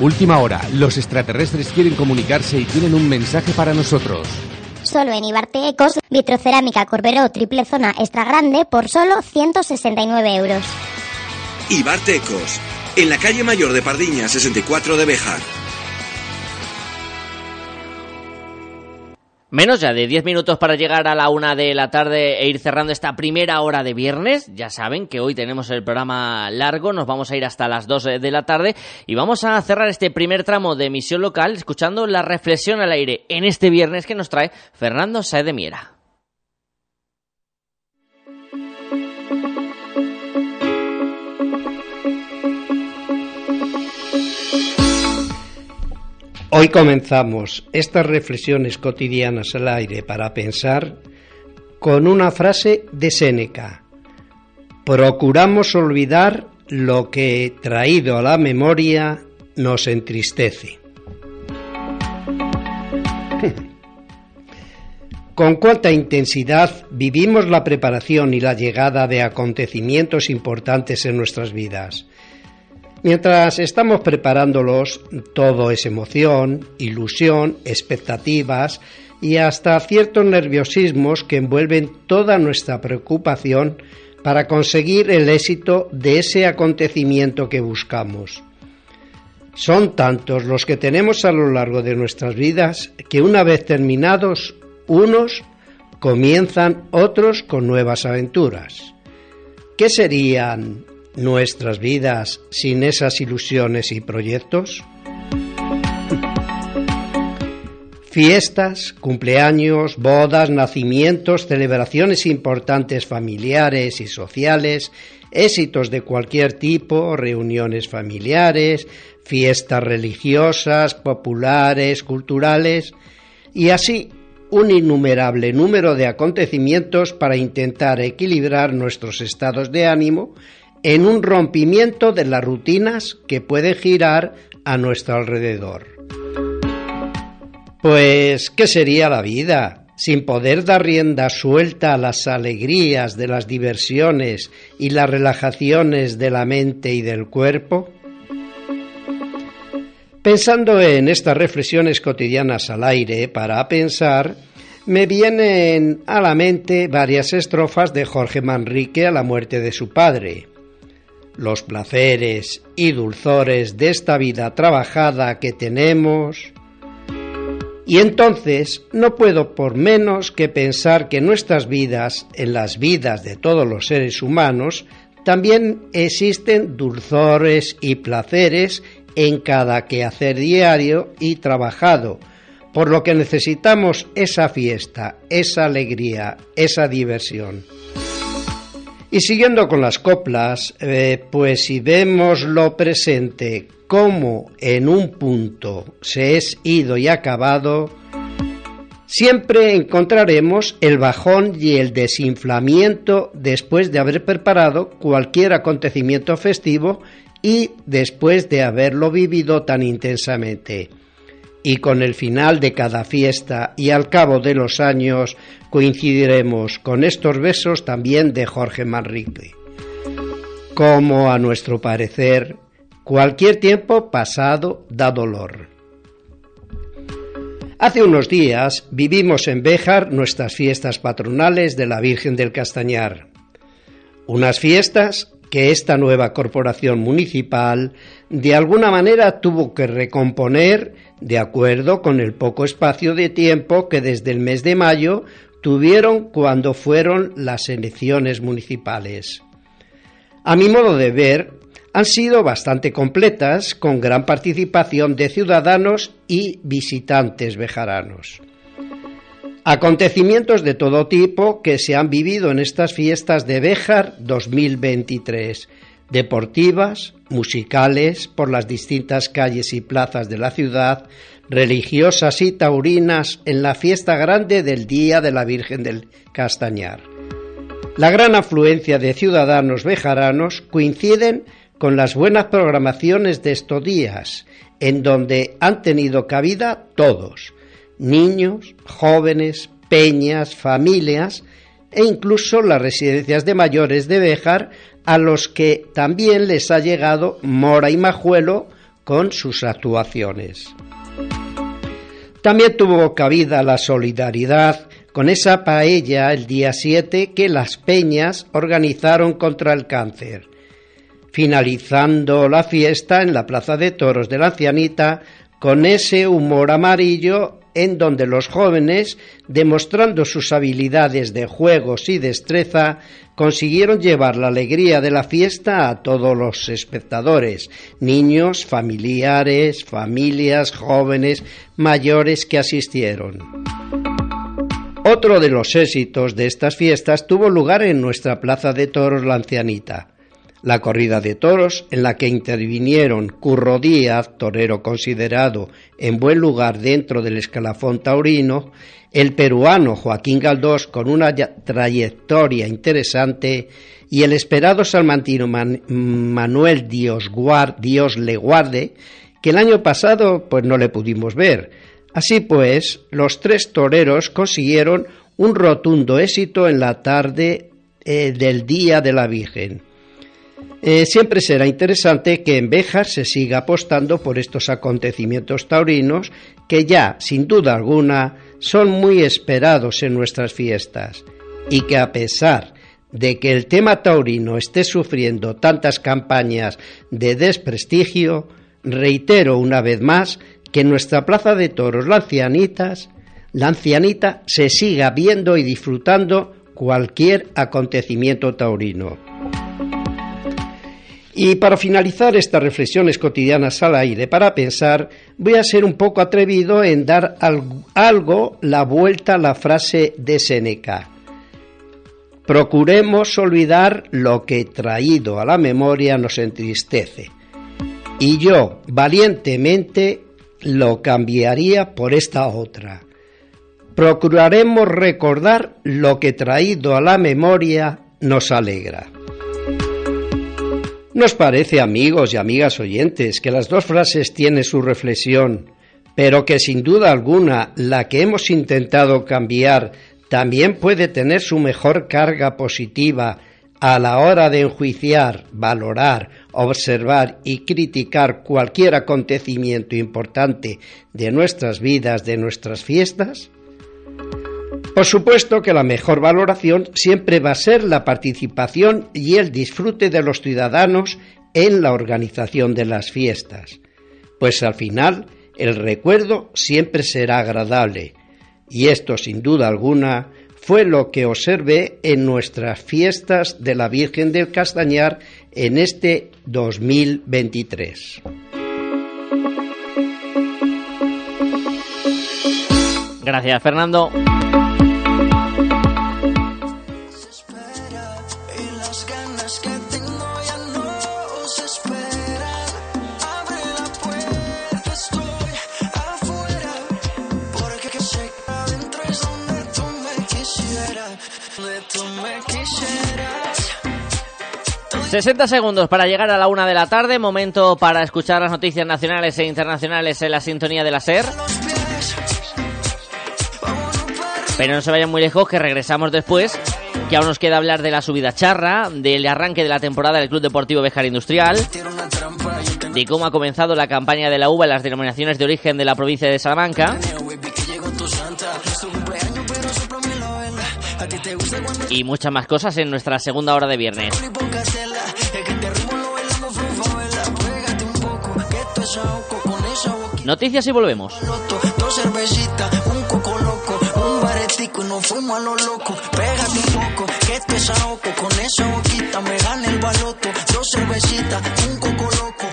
Última hora. Los extraterrestres quieren comunicarse y tienen un mensaje para nosotros. Solo en Ibarte Ecos, vitrocerámica Corberó triple zona extra grande por solo 169 euros. Ibarte Ecos, en la calle mayor de Pardiña, 64 de Bejar. Menos ya de 10 minutos para llegar a la una de la tarde e ir cerrando esta primera hora de viernes. Ya saben que hoy tenemos el programa largo, nos vamos a ir hasta las 2 de la tarde y vamos a cerrar este primer tramo de emisión local escuchando la reflexión al aire en este viernes que nos trae Fernando Saez de Miera. Hoy comenzamos estas reflexiones cotidianas al aire para pensar con una frase de Séneca. Procuramos olvidar lo que, traído a la memoria, nos entristece. (laughs) Con cuánta intensidad vivimos la preparación y la llegada de acontecimientos importantes en nuestras vidas. Mientras estamos preparándolos, todo es emoción, ilusión, expectativas y hasta ciertos nerviosismos que envuelven toda nuestra preocupación para conseguir el éxito de ese acontecimiento que buscamos. Son tantos los que tenemos a lo largo de nuestras vidas que una vez terminados unos, comienzan otros con nuevas aventuras. ¿Qué serían nuestras vidas sin esas ilusiones y proyectos? Fiestas, cumpleaños, bodas, nacimientos, celebraciones importantes familiares y sociales, éxitos de cualquier tipo, reuniones familiares, fiestas religiosas, populares, culturales, y así un innumerable número de acontecimientos para intentar equilibrar nuestros estados de ánimo en un rompimiento de las rutinas que pueden girar a nuestro alrededor. Pues, ¿qué sería la vida sin poder dar rienda suelta a las alegrías de las diversiones y las relajaciones de la mente y del cuerpo? Pensando en estas reflexiones cotidianas al aire para pensar, me vienen a la mente varias estrofas de Jorge Manrique a la muerte de su padre los placeres y dulzores de esta vida trabajada que tenemos. Y entonces no puedo por menos que pensar que nuestras vidas, en las vidas de todos los seres humanos, también existen dulzores y placeres en cada quehacer diario y trabajado, por lo que necesitamos esa fiesta, esa alegría, esa diversión. Y siguiendo con las coplas, eh, pues si vemos lo presente como en un punto se es ido y acabado, siempre encontraremos el bajón y el desinflamiento después de haber preparado cualquier acontecimiento festivo y después de haberlo vivido tan intensamente. Y con el final de cada fiesta y al cabo de los años coincidiremos con estos besos también de Jorge Manrique. Como a nuestro parecer, cualquier tiempo pasado da dolor. Hace unos días vivimos en Béjar nuestras fiestas patronales de la Virgen del Castañar. Unas fiestas que esta nueva corporación municipal de alguna manera tuvo que recomponer de acuerdo con el poco espacio de tiempo que desde el mes de mayo tuvieron cuando fueron las elecciones municipales. A mi modo de ver, han sido bastante completas, con gran participación de ciudadanos y visitantes bejaranos. Acontecimientos de todo tipo que se han vivido en estas fiestas de Béjar 2023, deportivas, musicales, por las distintas calles y plazas de la ciudad, religiosas y taurinas en la fiesta grande del Día de la Virgen del Castañar. La gran afluencia de ciudadanos bejaranos coinciden con las buenas programaciones de estos días, en donde han tenido cabida todos, niños, jóvenes, peñas, familias e incluso las residencias de mayores de Béjar, a los que también les ha llegado Mora y Majuelo con sus actuaciones. También tuvo cabida la solidaridad con esa paella el día 7 que las peñas organizaron contra el cáncer. Finalizando la fiesta en la Plaza de Toros de la Ancianita con ese humor amarillo en donde los jóvenes, demostrando sus habilidades de juegos y destreza, consiguieron llevar la alegría de la fiesta a todos los espectadores, niños, familiares, familias, jóvenes, mayores que asistieron. Otro de los éxitos de estas fiestas tuvo lugar en nuestra Plaza de Toros La Ancianita la corrida de toros, en la que intervinieron Curro Díaz, torero considerado en buen lugar dentro del escalafón taurino, el peruano Joaquín Galdós, con una trayectoria interesante, y el esperado salmantino Manuel Dios, Dios le guarde, que el año pasado pues no le pudimos ver. Así pues, los tres toreros consiguieron un rotundo éxito en la tarde eh, del Día de la Virgen. Eh, siempre será interesante que en Béjar se siga apostando por estos acontecimientos taurinos que ya, sin duda alguna, son muy esperados en nuestras fiestas y que a pesar de que el tema taurino esté sufriendo tantas campañas de desprestigio, reitero una vez más que en nuestra plaza de toros la ancianitas, la ancianita se siga viendo y disfrutando cualquier acontecimiento taurino. Y para finalizar estas reflexiones cotidianas al aire para pensar, voy a ser un poco atrevido en dar algo la vuelta a la frase de Seneca. Procuremos olvidar lo que traído a la memoria nos entristece. Y yo, valientemente, lo cambiaría por esta otra. Procuraremos recordar lo que traído a la memoria nos alegra. Nos parece, amigos y amigas oyentes, que las dos frases tienen su reflexión, pero que sin duda alguna la que hemos intentado cambiar también puede tener su mejor carga positiva a la hora de enjuiciar, valorar, observar y criticar cualquier acontecimiento importante de nuestras vidas, de nuestras fiestas? Por supuesto que la mejor valoración siempre va a ser la participación y el disfrute de los ciudadanos en la organización de las fiestas, pues al final el recuerdo siempre será agradable, y esto sin duda alguna fue lo que observé en nuestras fiestas de la Virgen del Castañar en este 2023. Gracias, Fernando. ...60 segundos para llegar a la una de la tarde... ...momento para escuchar las noticias nacionales e internacionales... ...en la sintonía de la SER... Pero no se vayan muy lejos, que regresamos después, que aún nos queda hablar de la subida charra, del arranque de la temporada del Club Deportivo Bejar Industrial, de cómo ha comenzado la campaña de la uva en las denominaciones de origen de la provincia de Salamanca, y muchas más cosas en nuestra segunda hora de viernes. Noticias y volvemos y nos fuimos a lo loco. Pégate un poco, que esto es ahogo. Con esa boquita me gana el baloto. Dos cervecitas, un coco loco,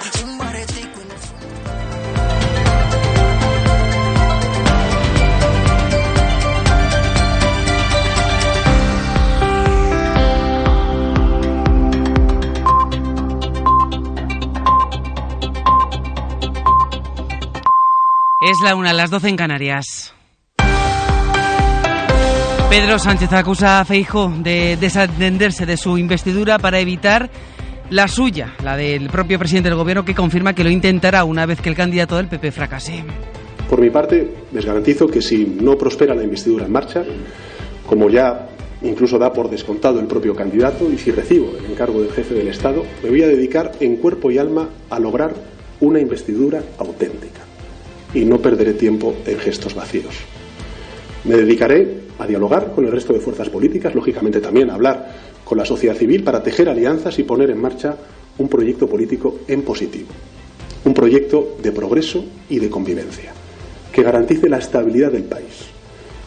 la una, las doce en Canarias. Pedro Sánchez acusa a Feijo de desatenderse de su investidura para evitar la suya, la del propio presidente del gobierno, que confirma que lo intentará una vez que el candidato del PP fracase. Por mi parte, les garantizo que si no prospera la investidura en marcha, como ya incluso da por descontado el propio candidato, y si recibo el encargo del jefe del Estado, me voy a dedicar en cuerpo y alma a lograr una investidura auténtica. Y no perderé tiempo en gestos vacíos. Me dedicaré a dialogar con el resto de fuerzas políticas, lógicamente también a hablar con la sociedad civil para tejer alianzas y poner en marcha un proyecto político en positivo, un proyecto de progreso y de convivencia, que garantice la estabilidad del país,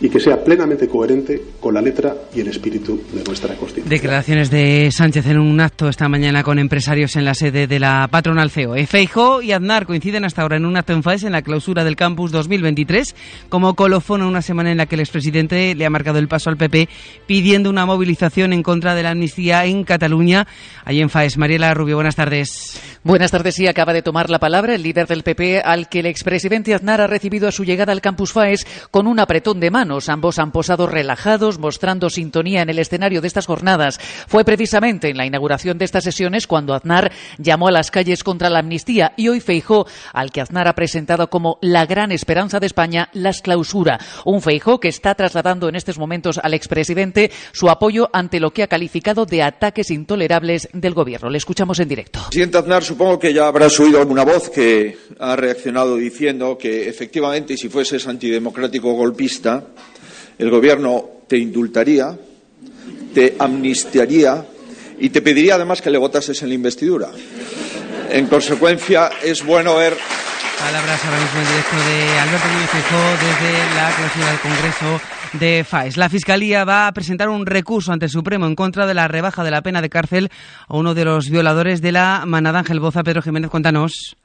y que sea plenamente coherente con la letra y el espíritu de nuestra Constitución. Declaraciones de Sánchez en un acto esta mañana con empresarios en la sede de la patronal CEO. Feijóo y Aznar coinciden hasta ahora en un acto en FAES en la clausura del campus 2023 como colofón una semana en la que el expresidente le ha marcado el paso al PP pidiendo una movilización en contra de la amnistía en Cataluña. Allí en FAES. Mariela Rubio, buenas tardes. Buenas tardes. Sí, acaba de tomar la palabra el líder del PP al que el expresidente Aznar ha recibido a su llegada al campus FAES con un apretón de mano Ambos han posado relajados, mostrando sintonía en el escenario de estas jornadas. Fue precisamente en la inauguración de estas sesiones cuando Aznar llamó a las calles contra la amnistía y hoy Feijó, al que Aznar ha presentado como la gran esperanza de España, las clausura. Un Feijó que está trasladando en estos momentos al expresidente su apoyo ante lo que ha calificado de ataques intolerables del gobierno. Le escuchamos en directo. Presidente Aznar, supongo que ya habrás oído alguna voz que ha reaccionado diciendo que efectivamente si fueses antidemocrático golpista el Gobierno te indultaría, te amnistiaría y te pediría además que le votases en la investidura. En consecuencia, es bueno ver. Palabras ahora mismo en directo de Alberto Núñez desde la clausura del Congreso de FAES. La Fiscalía va a presentar un recurso ante el Supremo en contra de la rebaja de la pena de cárcel a uno de los violadores de la manada Ángel Boza. Pedro Jiménez, cuéntanos.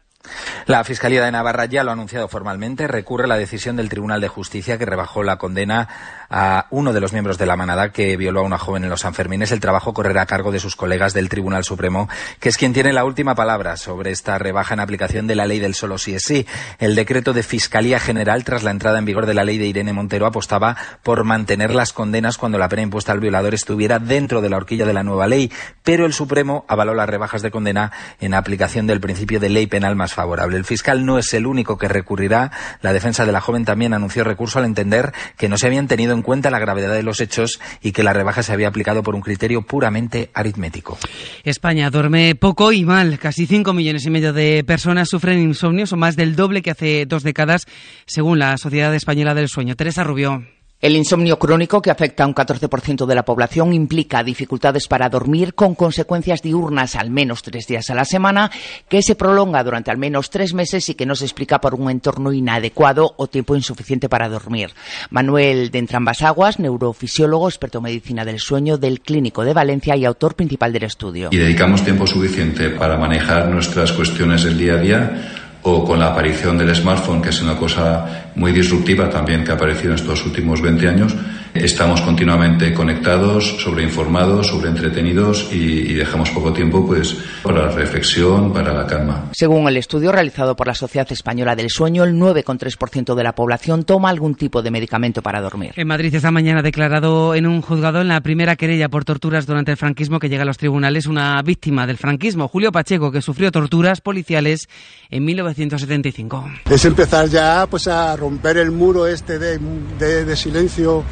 La Fiscalía de Navarra ya lo ha anunciado formalmente. Recurre la decisión del Tribunal de Justicia que rebajó la condena a uno de los miembros de la manada que violó a una joven en los Sanfermines. El trabajo correrá a cargo de sus colegas del Tribunal Supremo, que es quien tiene la última palabra sobre esta rebaja en aplicación de la ley del solo sí es sí. El decreto de Fiscalía General, tras la entrada en vigor de la ley de Irene Montero, apostaba por mantener las condenas cuando la pena impuesta al violador estuviera dentro de la horquilla de la nueva ley, pero el Supremo avaló las rebajas de condena en aplicación del principio de ley penal más favorable. El fiscal no es el único que recurrirá. La defensa de la joven también anunció recurso al entender que no se habían tenido en cuenta la gravedad de los hechos y que la rebaja se había aplicado por un criterio puramente aritmético. España duerme poco y mal. Casi 5 millones y medio de personas sufren insomnios o más del doble que hace dos décadas, según la Sociedad Española del Sueño. Teresa Rubio. El insomnio crónico, que afecta a un 14% de la población, implica dificultades para dormir con consecuencias diurnas al menos tres días a la semana, que se prolonga durante al menos tres meses y que no se explica por un entorno inadecuado o tiempo insuficiente para dormir. Manuel de Entrambas Aguas, neurofisiólogo, experto en medicina del sueño del Clínico de Valencia y autor principal del estudio. Y dedicamos tiempo suficiente para manejar nuestras cuestiones del día a día o con la aparición del smartphone, que es una cosa muy disruptiva también que ha aparecido en estos últimos 20 años, estamos continuamente conectados, sobreinformados, sobreentretenidos y, y dejamos poco tiempo pues para la reflexión, para la calma. Según el estudio realizado por la Sociedad Española del Sueño, el 9,3% de la población toma algún tipo de medicamento para dormir. En Madrid esta mañana ha declarado en un juzgado en la primera querella por torturas durante el franquismo que llega a los tribunales una víctima del franquismo, Julio Pacheco, que sufrió torturas policiales en 1975. Es empezar ya pues a romper el muro este de, de, de silencio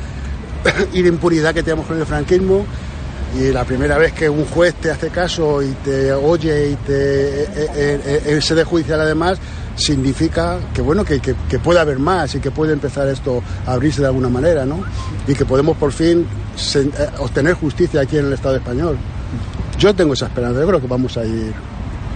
(coughs) y de impunidad que tenemos con el franquismo. Y la primera vez que un juez te hace caso y te oye y te eh, eh, eh, sede judicial además, significa que bueno que, que, que, puede haber más y que puede empezar esto a abrirse de alguna manera, ¿no? Y que podemos por fin eh, obtener justicia aquí en el Estado español. Yo tengo esa esperanza, yo creo que vamos a ir,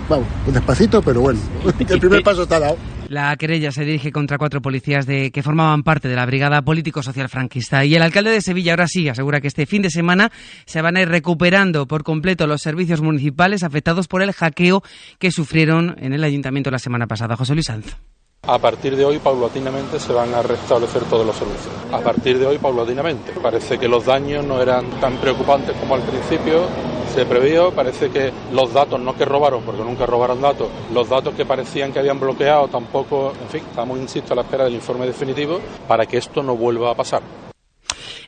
vamos, despacito, pero bueno, (laughs) el primer paso está dado. La querella se dirige contra cuatro policías de, que formaban parte de la Brigada Político-Social Franquista. Y el alcalde de Sevilla ahora sí asegura que este fin de semana se van a ir recuperando por completo los servicios municipales afectados por el hackeo que sufrieron en el ayuntamiento la semana pasada. José Luis Sanz. A partir de hoy, paulatinamente, se van a restablecer todos los servicios. A partir de hoy, paulatinamente. Parece que los daños no eran tan preocupantes como al principio. Se previó. Parece que los datos, no que robaron, porque nunca robaron datos, los datos que parecían que habían bloqueado tampoco, en fin, estamos, insisto, a la espera del informe definitivo para que esto no vuelva a pasar.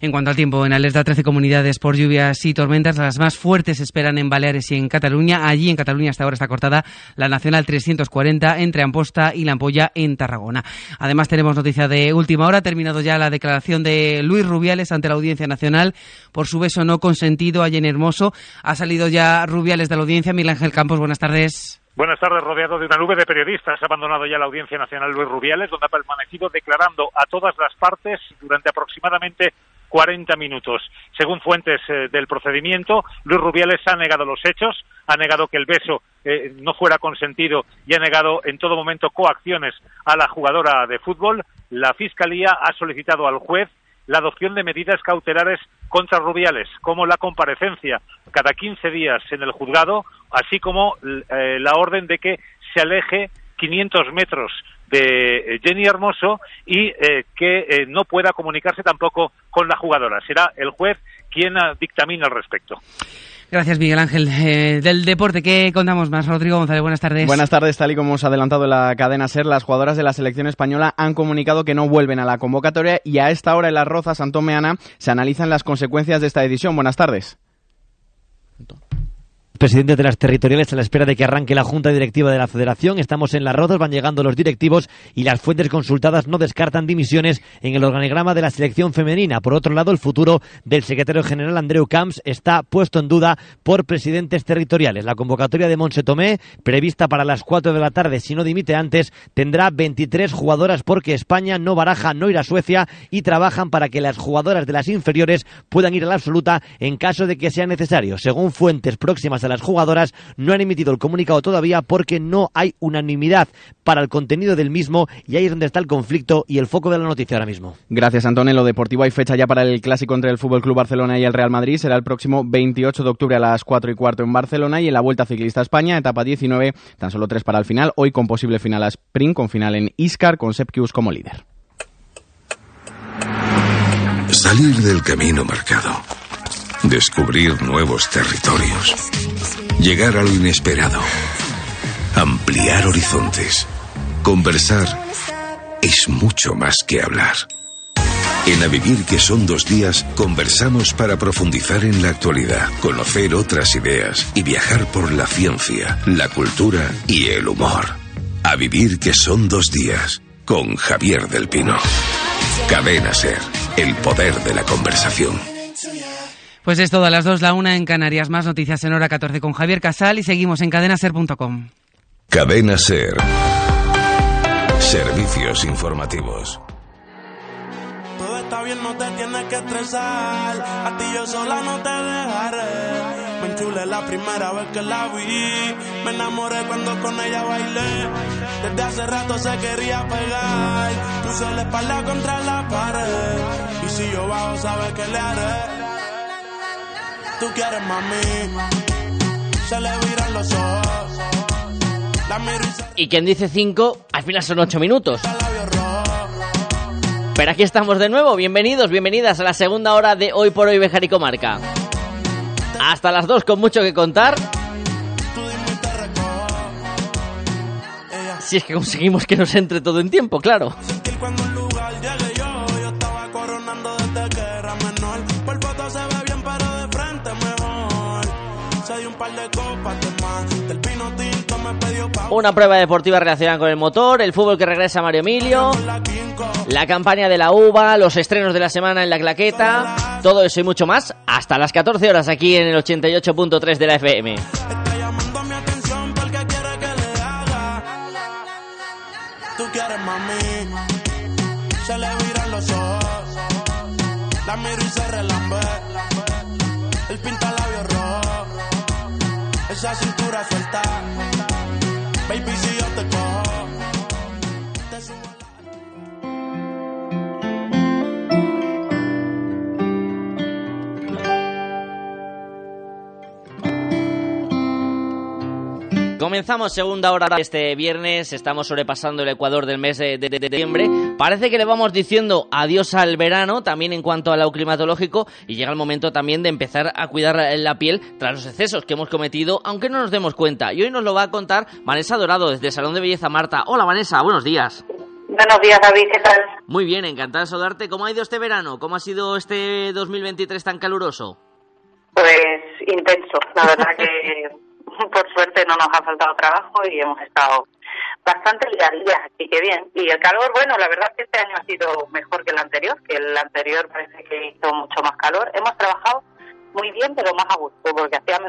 En cuanto al tiempo, en alerta 13 comunidades por lluvias y tormentas. Las más fuertes esperan en Baleares y en Cataluña. Allí en Cataluña hasta ahora está cortada la Nacional 340 entre Amposta y La Ampolla en Tarragona. Además tenemos noticia de última hora. Ha terminado ya la declaración de Luis Rubiales ante la Audiencia Nacional por su beso no consentido a Jenny Hermoso. Ha salido ya Rubiales de la Audiencia. Miguel Ángel Campos, buenas tardes. Buenas tardes, rodeado de una nube de periodistas. Ha abandonado ya la Audiencia Nacional Luis Rubiales, donde ha permanecido declarando a todas las partes durante aproximadamente 40 minutos. Según fuentes eh, del procedimiento, Luis Rubiales ha negado los hechos, ha negado que el beso eh, no fuera consentido y ha negado en todo momento coacciones a la jugadora de fútbol. La Fiscalía ha solicitado al juez la adopción de medidas cautelares contra Rubiales, como la comparecencia cada 15 días en el juzgado, así como eh, la orden de que se aleje 500 metros de Jenny Hermoso y eh, que eh, no pueda comunicarse tampoco con la jugadora. Será el juez quien ah, dictamina al respecto. Gracias, Miguel Ángel. Eh, del deporte, ¿qué contamos más? Rodrigo González, buenas tardes. Buenas tardes, tal y como hemos adelantado en la cadena SER, las jugadoras de la selección española han comunicado que no vuelven a la convocatoria y a esta hora en Las Rozas, Santomeana, se analizan las consecuencias de esta decisión. Buenas tardes presidente de las territoriales a la espera de que arranque la junta directiva de la federación. Estamos en las rodas, van llegando los directivos y las fuentes consultadas no descartan dimisiones en el organigrama de la selección femenina. Por otro lado, el futuro del secretario general Andreu Camps está puesto en duda por presidentes territoriales. La convocatoria de Monse Tomé, prevista para las 4 de la tarde, si no dimite antes, tendrá 23 jugadoras porque España no baraja no ir a Suecia y trabajan para que las jugadoras de las inferiores puedan ir a la absoluta en caso de que sea necesario. Según fuentes próximas a la las jugadoras no han emitido el comunicado todavía porque no hay unanimidad para el contenido del mismo y ahí es donde está el conflicto y el foco de la noticia ahora mismo. Gracias, Antonio. En lo deportivo hay fecha ya para el clásico entre el Fútbol Club Barcelona y el Real Madrid. Será el próximo 28 de octubre a las 4 y cuarto en Barcelona y en la Vuelta Ciclista España, etapa 19, tan solo tres para el final. Hoy con posible final a sprint, con final en Iscar, con Sepkius como líder. Salir del camino marcado descubrir nuevos territorios, llegar a lo inesperado, ampliar horizontes, conversar es mucho más que hablar. En A Vivir que son dos días, conversamos para profundizar en la actualidad, conocer otras ideas y viajar por la ciencia, la cultura y el humor. A Vivir que son dos días, con Javier del Pino. Cadena Ser, el poder de la conversación. Pues es todo a las 2, la 1 en Canarias. Más noticias en hora 14 con Javier Casal y seguimos en cadenaser.com. Cadena Ser. Servicios informativos. Todo está bien, no te tienes que estresar. A ti yo sola no te dejaré. Me enchulé la primera vez que la vi. Me enamoré cuando con ella bailé. Desde hace rato se quería pegar. Puse la espalda contra la pared. Y si yo bajo, sabes que le haré tú quieres, mami. Se le viran los ojos. y... quien dice 5, al final son 8 minutos. Pero aquí estamos de nuevo. Bienvenidos, bienvenidas a la segunda hora de Hoy por Hoy Bejar y Comarca. Hasta las 2 con mucho que contar. Si es que conseguimos que nos entre todo en tiempo, claro. Una prueba deportiva relacionada con el motor, el fútbol que regresa Mario Emilio, la campaña de la uva, los estrenos de la semana en la claqueta, todo eso y mucho más hasta las 14 horas aquí en el 88.3 de la FM. Comenzamos segunda hora de este viernes, estamos sobrepasando el ecuador del mes de, diciembre. Parece que le vamos diciendo adiós al verano, también en cuanto al lo climatológico, y llega el momento también de empezar a cuidar la piel tras los excesos que hemos cometido, aunque no nos demos cuenta. Y hoy nos lo va a contar Vanessa Dorado desde el Salón de Belleza Marta. Hola Vanessa, buenos días. Buenos días David, ¿qué tal? Muy bien, encantada de saludarte. ¿Cómo ha ido este verano? ¿Cómo ha sido este 2023 tan caluroso? Pues intenso, la verdad que (laughs) por suerte no nos ha faltado trabajo y hemos estado bastante liadillas, así que bien. Y el calor, bueno, la verdad que este año ha sido mejor que el anterior, que el anterior parece que hizo mucho más calor. Hemos trabajado muy bien, pero más a gusto, porque hacía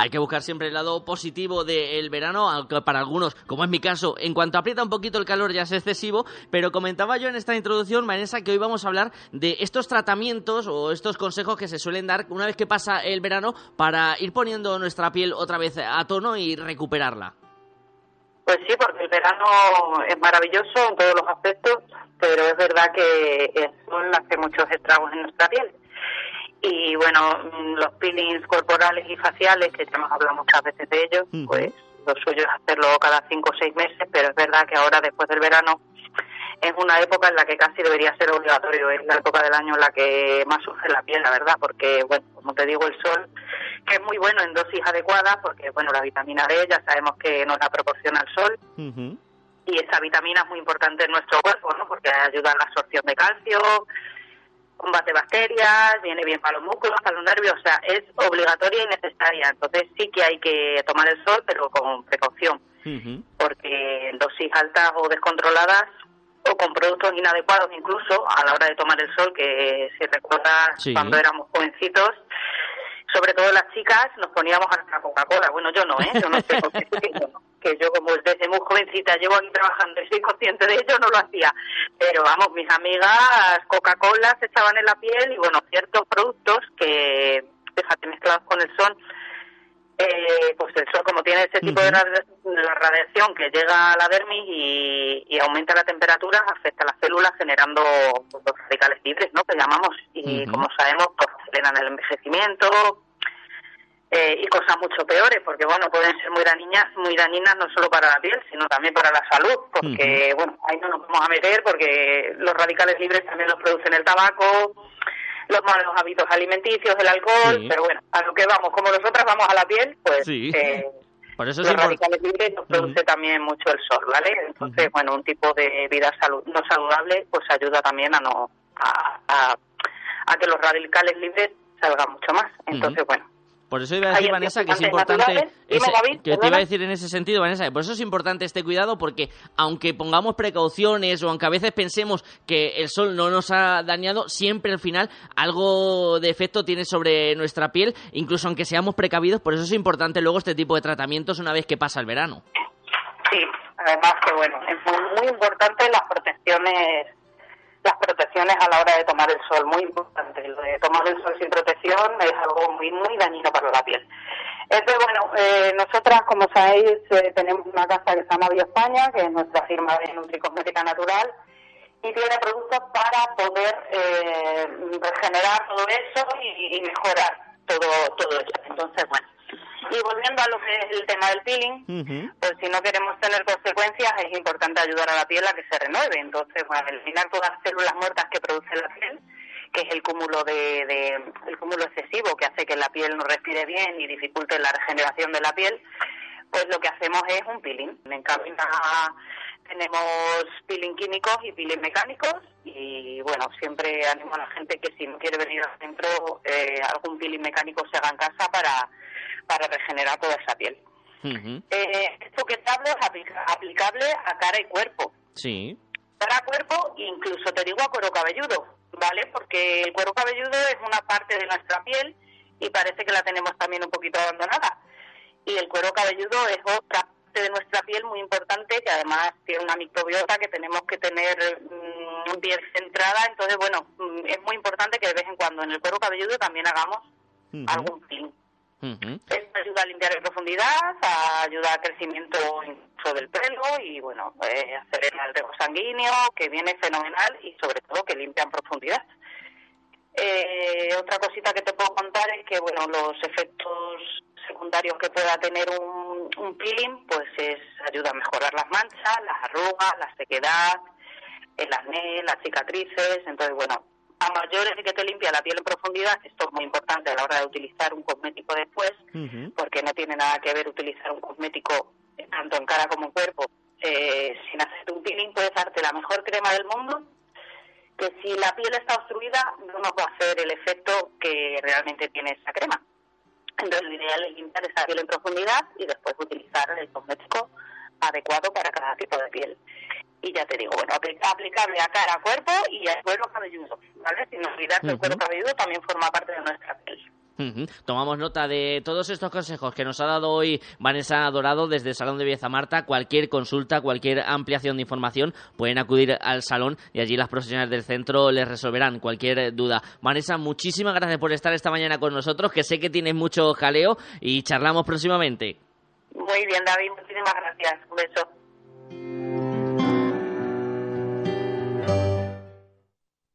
Hay que buscar siempre el lado positivo del verano, aunque para algunos, como es mi caso, en cuanto aprieta un poquito el calor ya es excesivo, pero comentaba yo en esta introducción, Vanessa, que hoy vamos a hablar de estos tratamientos o estos consejos que se suelen dar una vez que pasa el verano para ir poniendo nuestra piel otra vez a tono y recuperarla. Pues sí, porque el verano es maravilloso en todos los aspectos, pero es verdad que el sol hace muchos estragos en nuestra piel y bueno, mm, los peelings corporales y faciales, que ya hemos hablado muchas veces de ellos, pues lo suyo es hacerlo cada cinco o seis meses, pero es verdad que ahora, después del verano, es una época en la que casi debería ser obligatorio, es la época del año en la que más sufre la piel, la verdad, porque, bueno, como te digo, el sol, que es muy bueno en dosis adecuadas, porque, bueno, la vitamina D ya sabemos que nos la proporciona el sol, y esa vitamina es muy importante en nuestro cuerpo, ¿no? Porque ayuda a la absorción de calcio, combate bacterias, viene bien para los músculos, para los nervios, o sea, es obligatoria y necesaria. Entonces sí que hay que tomar el sol, pero con precaución, porque en dosis altas o descontroladas o con productos inadecuados incluso a la hora de tomar el sol, que si recuerdas cuando éramos jovencitos, sobre todo las chicas, nos poníamos hasta Coca-Cola. Bueno, yo no, ¿eh? Yo no sé por qué, (laughs) que yo como desde muy jovencita llevo aquí trabajando y soy consciente de ello, no lo hacía. Pero vamos, mis amigas Coca-Cola se echaban en la piel y bueno, ciertos productos que, fíjate, mezclados con el sol, eh, pues el sol como tiene ese tipo de radiación que llega a la dermis y, aumenta la temperatura, afecta a las células generando los radicales libres, ¿no? Que llamamos y como sabemos, pues aceleran el envejecimiento, eh, y cosas mucho peores, porque bueno, pueden ser muy dañinas, muy dañinas no solo para la piel, sino también para la salud, porque bueno, ahí no nos vamos a meter porque los radicales libres también los producen el tabaco, los malos hábitos alimenticios, el alcohol, pero bueno, a lo que vamos, como nosotras vamos a la piel, pues eh, Por eso los radicales libres los produce también mucho el sol, ¿vale? Entonces, bueno, un tipo de vida salud no saludable pues ayuda también a no a, a, a que los radicales libres salgan mucho más. Entonces, bueno, por eso iba a decir, Vanessa, que es importante... que te iba a decir en ese sentido, Vanessa, por eso es importante este cuidado, porque aunque pongamos precauciones o aunque a veces pensemos que el sol no nos ha dañado, siempre al final algo de efecto tiene sobre nuestra piel, incluso aunque seamos precavidos, por eso es importante luego este tipo de tratamientos una vez que pasa el verano. Sí, además que bueno, es muy importante las protecciones las protecciones a la hora de tomar el sol, muy importante. Lo de tomar el sol sin protección es algo muy, muy dañino para la piel. Entonces, bueno, eh, nosotras, como sabéis, eh, tenemos una casa que se llama España, que es nuestra firma de Nutricosmética Natural, y tiene productos para poder eh, regenerar todo eso y, mejorar todo, todo eso. Entonces, bueno, y volviendo a lo que es el tema del peeling, pues si no queremos tener consecuencias es importante ayudar a la piel a que se renueve. Entonces, bueno, eliminar todas las células muertas que produce la piel, que es el cúmulo de, el cúmulo excesivo que hace que la piel no respire bien y dificulte la regeneración de la piel, pues lo que hacemos es un peeling. En cabina tenemos peeling químicos y peeling mecánicos y bueno, siempre animo a la gente que si no quiere venir adentro, eh, algún peeling mecánico se haga en casa para para regenerar toda esa piel. eh, esto que te hablo es aplicable a cara y cuerpo. Sí. Cara, cuerpo, incluso te digo a cuero cabelludo, ¿vale? Porque el cuero cabelludo es una parte de nuestra piel y parece que la tenemos también un poquito abandonada. Y el cuero cabelludo es otra parte de nuestra piel muy importante que además tiene una microbiota que tenemos que tener mm, bien centrada. Entonces, bueno, mm, es muy importante que de vez en cuando en el cuero cabelludo también hagamos algún peeling. Esto ayuda a limpiar en profundidad, a ayudar al crecimiento incluso del pelo y, bueno, eh, acelera el rego sanguíneo, que viene fenomenal y, sobre todo, que limpia en profundidad. Eh, otra cosita que te puedo contar es que, bueno, los efectos secundarios que pueda tener un, un peeling, pues es ayuda a mejorar las manchas, las arrugas, la sequedad, el acné, las cicatrices. Entonces, bueno, a mayores y que te limpia la piel en profundidad, esto es muy importante a la hora de utilizar un cosmético después, porque no tiene nada que ver utilizar un cosmético tanto en cara como en cuerpo eh, sin hacer un peeling puedes darte la mejor crema del mundo que si la piel está obstruida no nos va a hacer el efecto que realmente tiene esa crema. Entonces lo ideal es limpiar esa piel en profundidad y después utilizar el cosmético adecuado para cada tipo de piel. Y ya te digo, bueno, aplicable a cara, cuerpo y al cuero cabelludo, ¿vale? Sin olvidar que el cuero cabelludo también forma parte de nuestra piel. Tomamos nota de todos estos consejos que nos ha dado hoy Vanessa Dorado desde el Salón de Belleza Marta. Cualquier consulta, cualquier ampliación de información, pueden acudir al salón y allí las profesionales del centro les resolverán cualquier duda. Vanessa, muchísimas gracias por estar esta mañana con nosotros, que sé que tienes mucho jaleo y charlamos próximamente. Muy bien, David, muchísimas gracias. Un beso.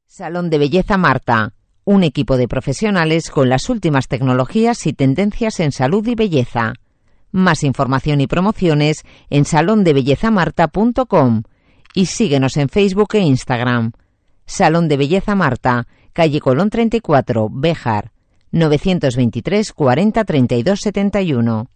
Salón de Belleza Marta un equipo de profesionales con las últimas tecnologías y tendencias en salud y belleza. Más información y promociones en salondebellezamarta.com y síguenos en Facebook e Instagram. Salón de Belleza Marta, calle Colón 34, Béjar, 923 40 32 71.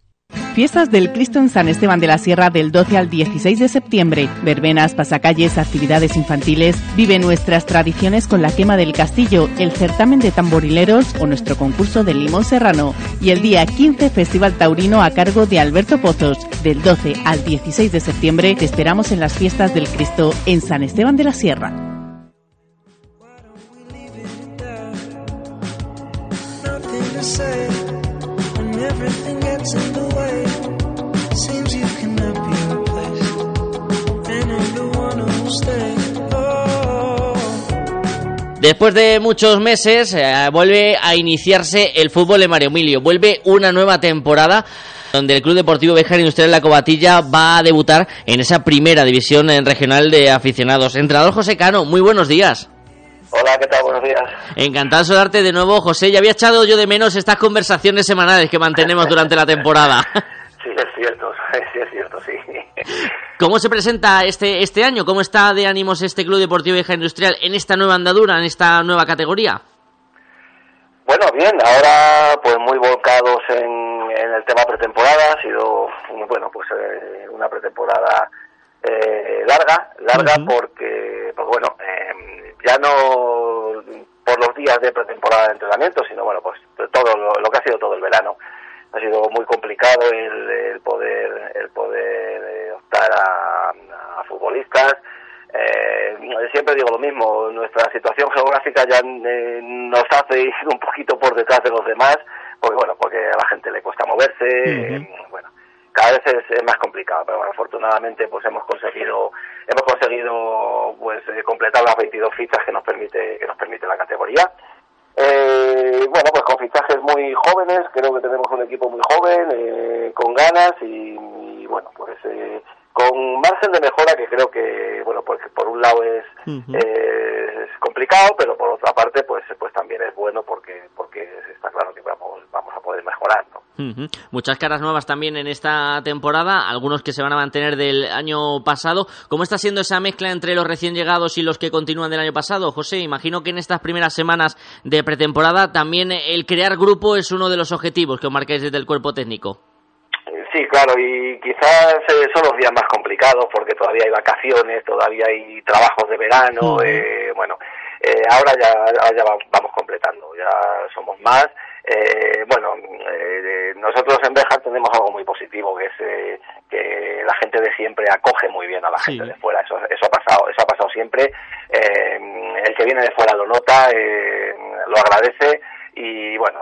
Fiestas del Cristo en San Esteban de la Sierra del 12 al 16 de septiembre. Verbenas, pasacalles, actividades infantiles. Vive nuestras tradiciones con la quema del castillo, el certamen de tamborileros o nuestro concurso del limón serrano. Y el día 15 Festival Taurino a cargo de Alberto Pozos. Del 12 al 16 de septiembre te esperamos en las Fiestas del Cristo en San Esteban de la Sierra. Después de muchos meses eh, vuelve a iniciarse el fútbol de Mario Emilio. Vuelve una nueva temporada donde el Club Deportivo Bejar Industrial La Cobatilla va a debutar en esa primera división regional de aficionados. Entrenador José Cano, muy buenos días. Hola, ¿qué tal? Buenos días. Encantado de saludarte de nuevo, José. Ya había echado yo de menos estas conversaciones semanales que mantenemos durante la temporada. (laughs) (laughs) Sí, es cierto, sí, es cierto, sí. ¿Cómo se presenta este, este año? ¿Cómo está de ánimos este Club Deportivo Vieja Industrial en esta nueva andadura, en esta nueva categoría? Bueno, bien, ahora pues muy volcados en, el tema pretemporada, ha sido, bueno, pues eh, una pretemporada eh, larga, larga porque, pues bueno, em, ya no por los días de pretemporada de entrenamiento, sino bueno, pues todo lo que ha sido todo el verano ha sido muy complicado el, poder el poder eh, optar a, futbolistas. Eh, siempre digo lo mismo nuestra situación geográfica ya eh, nos hace ir un poquito por detrás de los demás porque bueno porque a la gente le cuesta moverse bueno cada vez es, más complicado pero bueno, afortunadamente pues hemos conseguido hemos conseguido pues completar las 22 fichas que nos permite que nos permite la categoría eh, bueno, pues con fichajes muy jóvenes, creo que tenemos un equipo muy joven, eh, con ganas y, bueno, pues eh, con margen de mejora que creo que, bueno, porque por un lado es, es complicado, pero por otra parte, pues, pues también es bueno porque, porque está claro que vamos, vamos a poder mejorar, ¿no? Muchas caras nuevas también en esta temporada, algunos que se van a mantener del año pasado. ¿Cómo está siendo esa mezcla entre los recién llegados y los que continúan del año pasado? José, imagino que en estas primeras semanas de pretemporada también el crear grupo es uno de los objetivos que os marcáis desde el cuerpo técnico. Sí, claro, y quizás eh, son los días más complicados porque todavía hay vacaciones, todavía hay trabajos de verano, eh, bueno, eh, ahora ya, ya vamos completando, ya somos más eh, bueno, eh, nosotros en Bejar tenemos algo muy positivo, que es eh, que la gente de siempre acoge muy bien a la gente de fuera. Eso, eso ha pasado, eso ha pasado siempre. Eh, el que viene de fuera lo nota, lo agradece y bueno,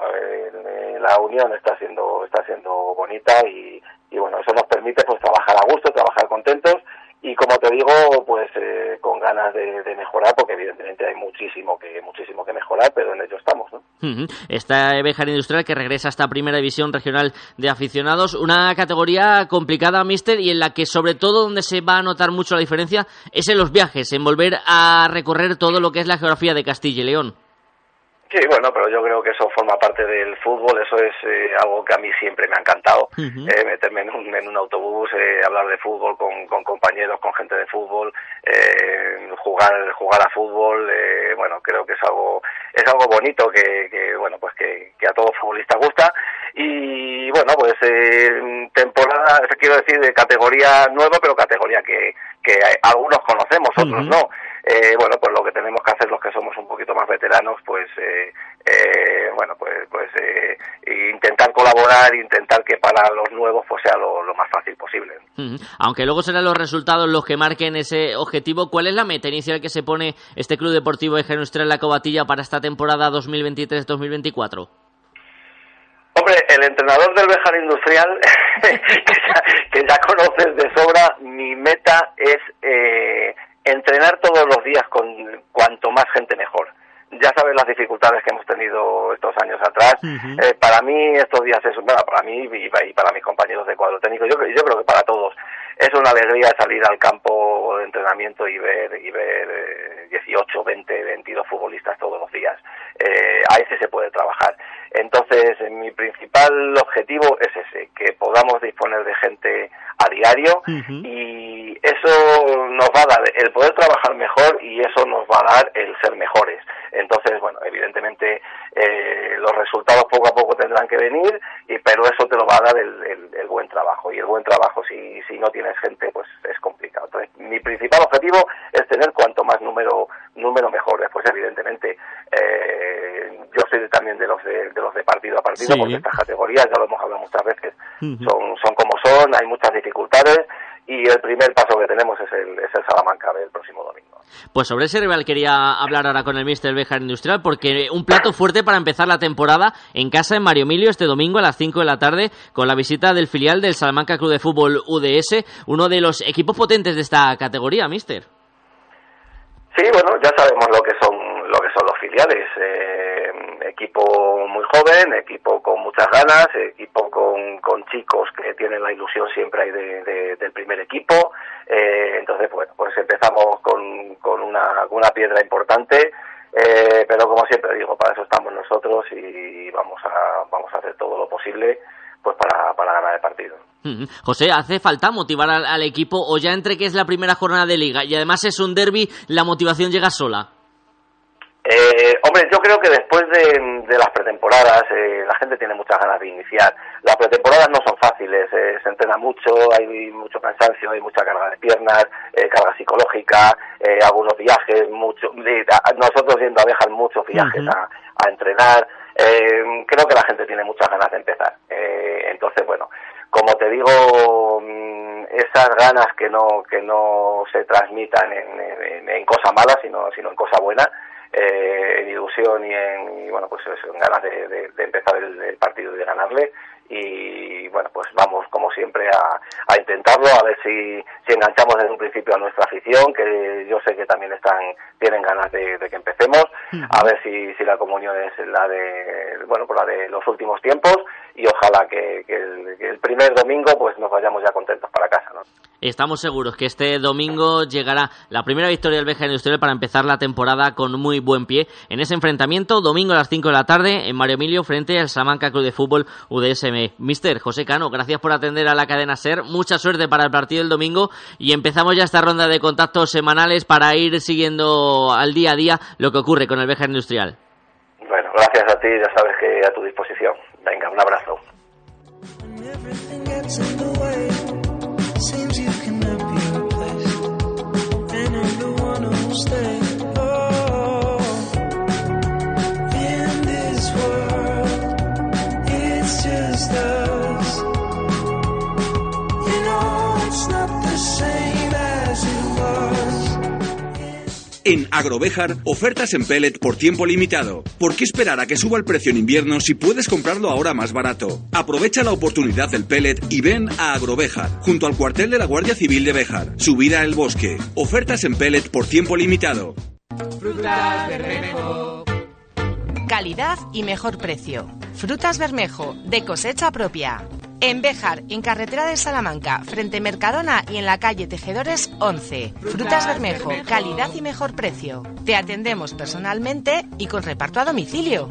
la unión está siendo está siendo bonita y, y bueno, eso nos permite pues trabajar a gusto, trabajar contentos y como te digo, pues eh, con ganas de, mejorar, porque evidentemente hay muchísimo que muchísimo que mejorar, pero en ello estamos, ¿no? Esta Bejar Industrial que regresa a esta primera división regional de aficionados, una categoría complicada, Mister, y en la que sobre todo donde se va a notar mucho la diferencia es en los viajes, en volver a recorrer todo lo que es la geografía de Castilla y León. Sí, bueno, pero yo creo que eso forma parte del fútbol, eso es eh, algo que a mí siempre me ha encantado, eh, meterme en un, en un autobús, eh, hablar de fútbol con, con, compañeros, con gente de fútbol, jugar jugar a fútbol, bueno, creo que es algo es algo bonito que, que bueno, pues que, que a todo futbolista gusta. Y bueno, pues temporada, quiero decir, de categoría nueva, pero categoría que, que algunos conocemos, otros no. Eh, bueno, pues lo que tenemos que hacer los que somos un poquito más veteranos, pues, eh, eh, bueno, pues, pues intentar colaborar, intentar que para los nuevos pues sea lo, más fácil posible. Aunque luego serán los resultados los que marquen ese objetivo, ¿cuál es la meta inicial que se pone este Club Deportivo de Genustra en la Cobatilla para esta temporada 2023-2024? Hombre, el entrenador del Bejar Industrial, (laughs) que, ya, conoces de sobra, mi meta es entrenar todos los días con cuanto más gente mejor. Ya sabes las dificultades que hemos tenido estos años atrás. Eh, para mí estos días es, bueno, para mí y, para mis compañeros de cuadro técnico, yo, yo creo que para todos es una alegría salir al campo de entrenamiento y ver y ver 18, 20, 22 futbolistas todos los días. Eh, a ese se puede trabajar. Entonces, mi principal objetivo es ese, que podamos disponer de gente a diario y eso nos va a dar el poder trabajar mejor y eso nos va a dar el ser mejores. Entonces, bueno, evidentemente eh, los resultados poco a poco tendrán que venir, y, pero eso te lo va a dar el, buen trabajo. Y el buen trabajo, si, si no tienes gente, pues es complicado. Entonces, mi principal objetivo es tener cuanto más número, número mejor. Después, evidentemente, eh, yo soy también de los de, los de partido a partido, porque estas categorías, ya lo hemos hablado muchas veces, son, son como son, hay muchas dificultades y el primer paso que tenemos es el, es el Salamanca del próximo domingo. Pues sobre ese rival quería hablar ahora con el Mister Bejar Industrial, porque un plato fuerte para empezar la temporada en casa en Mario Emilio este domingo a las 5 de la tarde con la visita del filial del Salamanca Club de Fútbol UDS, uno de los equipos potentes de esta categoría, Mister. Sí, bueno, ya sabemos lo que son lo que son los filiales. Eh, equipo muy joven, equipo con muchas ganas, equipo con, chicos que tienen la ilusión siempre ahí de, del primer equipo. Eh, entonces, bueno, pues empezamos con, con una, piedra importante. Eh, pero como siempre digo, para eso estamos nosotros y vamos a, vamos a hacer todo lo posible pues para, para ganar el partido. José, ¿hace falta motivar al, equipo o ya entre que es la primera jornada de liga y además es un derby, la motivación llega sola? Eh, hombre, yo creo que después de, las pretemporadas eh, la gente tiene muchas ganas de iniciar. Las pretemporadas no son fáciles, eh, se entrena mucho, hay mucho cansancio, hay mucha carga de piernas, carga psicológica, algunos viajes, mucho. Nosotros yendo a viajar muchos viajes a, a, entrenar. creo que la gente tiene muchas ganas de empezar. entonces, bueno, como te digo, mm, esas ganas que no que no se transmitan en, en, en cosa mala, sino, sino en cosa buena eh, en ilusión y en bueno pues en ganas de, empezar el, partido y de ganarle. Y bueno pues vamos como siempre a, a intentarlo a ver si, si enganchamos desde un principio a nuestra afición que yo sé que también están tienen ganas de, que empecemos. A ver si, si la comunión es la de bueno por pues la de los últimos tiempos. Y ojalá que, el, primer domingo pues nos vayamos ya contentos para casa Estamos seguros que este domingo llegará la primera victoria del Beja Industrial para empezar la temporada con muy buen pie en ese enfrentamiento domingo a las 5 de la tarde en Mario Emilio frente al Salamanca Club de Fútbol UDSM. Mister José Cano, gracias por atender a la cadena SER, mucha suerte para el partido del domingo y empezamos ya esta ronda de contactos semanales para ir siguiendo al día a día lo que ocurre con el Beja Industrial. Bueno, gracias a ti, ya sabes que a tu disposición. Venga, un abrazo. Seems you cannot be replaced, and I'm the one who'll stay. En Agrovejar, ofertas en pellet por tiempo limitado. ¿Por qué esperar a que suba el precio en invierno si puedes comprarlo ahora más barato? Aprovecha la oportunidad del pellet y ven a Agrovejar, junto al cuartel de la Guardia Civil de Bejar. Subida al bosque. Ofertas en pellet por tiempo limitado. Frutas Bermejo. Calidad y mejor precio. Frutas Bermejo, de cosecha propia. En Béjar, en carretera de Salamanca, frente Mercadona y en la calle Tejedores 11. Frutas Bermejo, calidad y mejor precio. Te atendemos personalmente y con reparto a domicilio.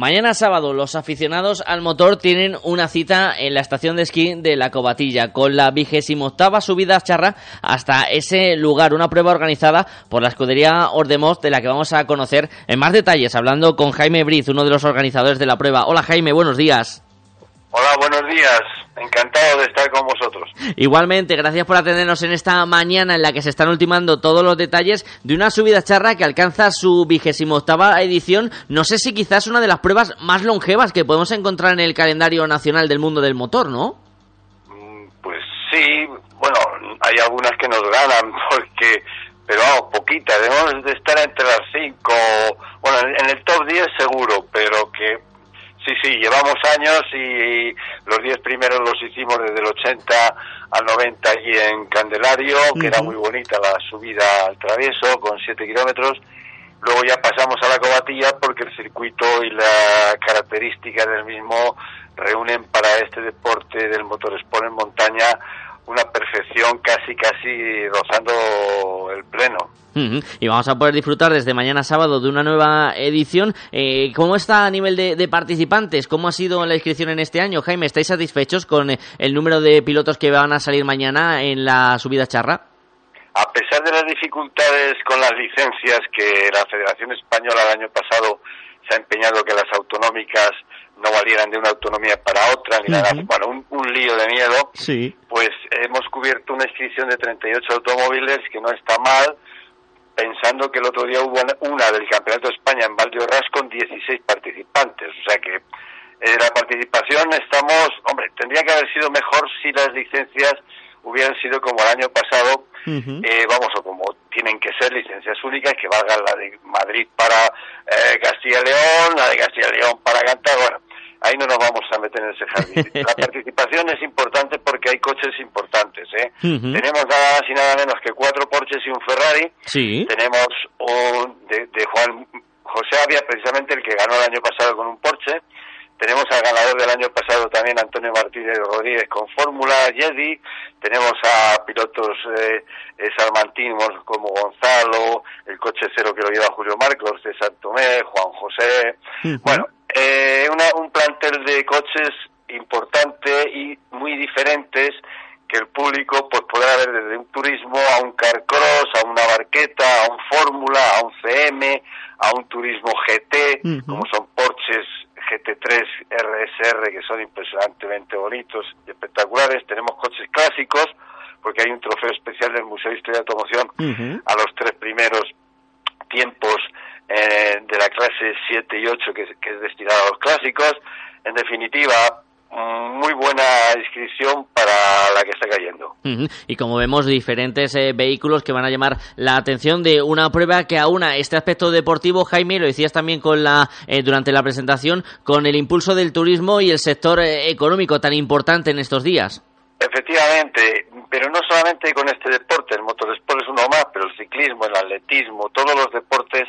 Mañana sábado los aficionados al motor tienen una cita en la estación de esquí de La Cobatilla con la vigésima octava subida a charra hasta ese lugar, una prueba organizada por la escudería Ordemos de la que vamos a conocer en más detalles hablando con Jaime Briz, uno de los organizadores de la prueba. Hola Jaime, buenos días. Hola, buenos días. Encantado de estar con vosotros. Igualmente, gracias por atendernos en esta mañana en la que se están ultimando todos los detalles de una subida charra que alcanza su vigésimo octava edición. No sé si quizás una de las pruebas más longevas que podemos encontrar en el calendario nacional del mundo del motor, ¿no? Mm, pues sí, bueno, hay algunas que nos ganan (laughs) porque pero vamos, poquitas, debemos de estar entre las cinco, bueno, en el top 10 seguro, pero que Sí, sí, llevamos años y los 10 primeros los hicimos desde el 80 al 90 allí en Candelario, que era muy bonita la subida al travieso con 7 kilómetros. Luego ya pasamos a la cobatilla porque el circuito y la característica del mismo reúnen para este deporte del motorsport en montaña una perfección casi, casi rozando el pleno. Y vamos a poder disfrutar desde mañana sábado de una nueva edición. Eh, ¿Cómo está a nivel de, participantes? ¿Cómo ha sido la inscripción en este año? Jaime, ¿estáis satisfechos con el número de pilotos que van a salir mañana en la subida charra? A pesar de las dificultades con las licencias que la Federación Española el año pasado se ha empeñado que las autonómicas no valieran de una autonomía para otra, ni nada, bueno, un, lío de miedo, sí. pues hemos cubierto una inscripción de 38 automóviles, que no está mal, pensando que el otro día hubo una del Campeonato de España en Valdeorras con 16 participantes, o sea que eh, la participación estamos, hombre, tendría que haber sido mejor si las licencias hubieran sido como el año pasado, eh, vamos, o como tienen que ser licencias únicas, que valgan la de Madrid para eh, Castilla y León, la de Castilla y León para Cantar, bueno, ahí no nos vamos a meter en ese jardín. (laughs) La participación es importante porque hay coches importantes, ¿eh? Tenemos nada más y nada menos que cuatro Porsches y un Ferrari. Sí. Tenemos un de, de Juan José Avia, precisamente el que ganó el año pasado con un Porsche. Tenemos al ganador del año pasado también, Antonio Martínez Rodríguez, con Fórmula Jedi. Tenemos a pilotos eh, salmantinos como Gonzalo, el coche cero que lo lleva Julio Marcos, César Tomé, Juan José. Bueno, eh, un plantel de coches importante y muy diferentes que el público pues podrá ver desde un turismo a un carcross, a una barqueta, a un fórmula, a un CM, a un turismo GT, como son Porsches GT3 RSR que son impresionantemente bonitos y espectaculares. Tenemos coches clásicos porque hay un trofeo especial del Museo de Historia de Automoción a los tres primeros tiempos eh, de la clase 7 y 8 que, que es destinado a los clásicos. En definitiva, muy buena inscripción para la que está cayendo. Y como vemos, diferentes eh, vehículos que van a llamar la atención de una prueba que aúna este aspecto deportivo, Jaime, lo decías también con la eh, durante la presentación, con el impulso del turismo y el sector eh, económico tan importante en estos días. Efectivamente, pero no solamente con este deporte, el motorsport es uno más, pero el ciclismo, el atletismo, todos los deportes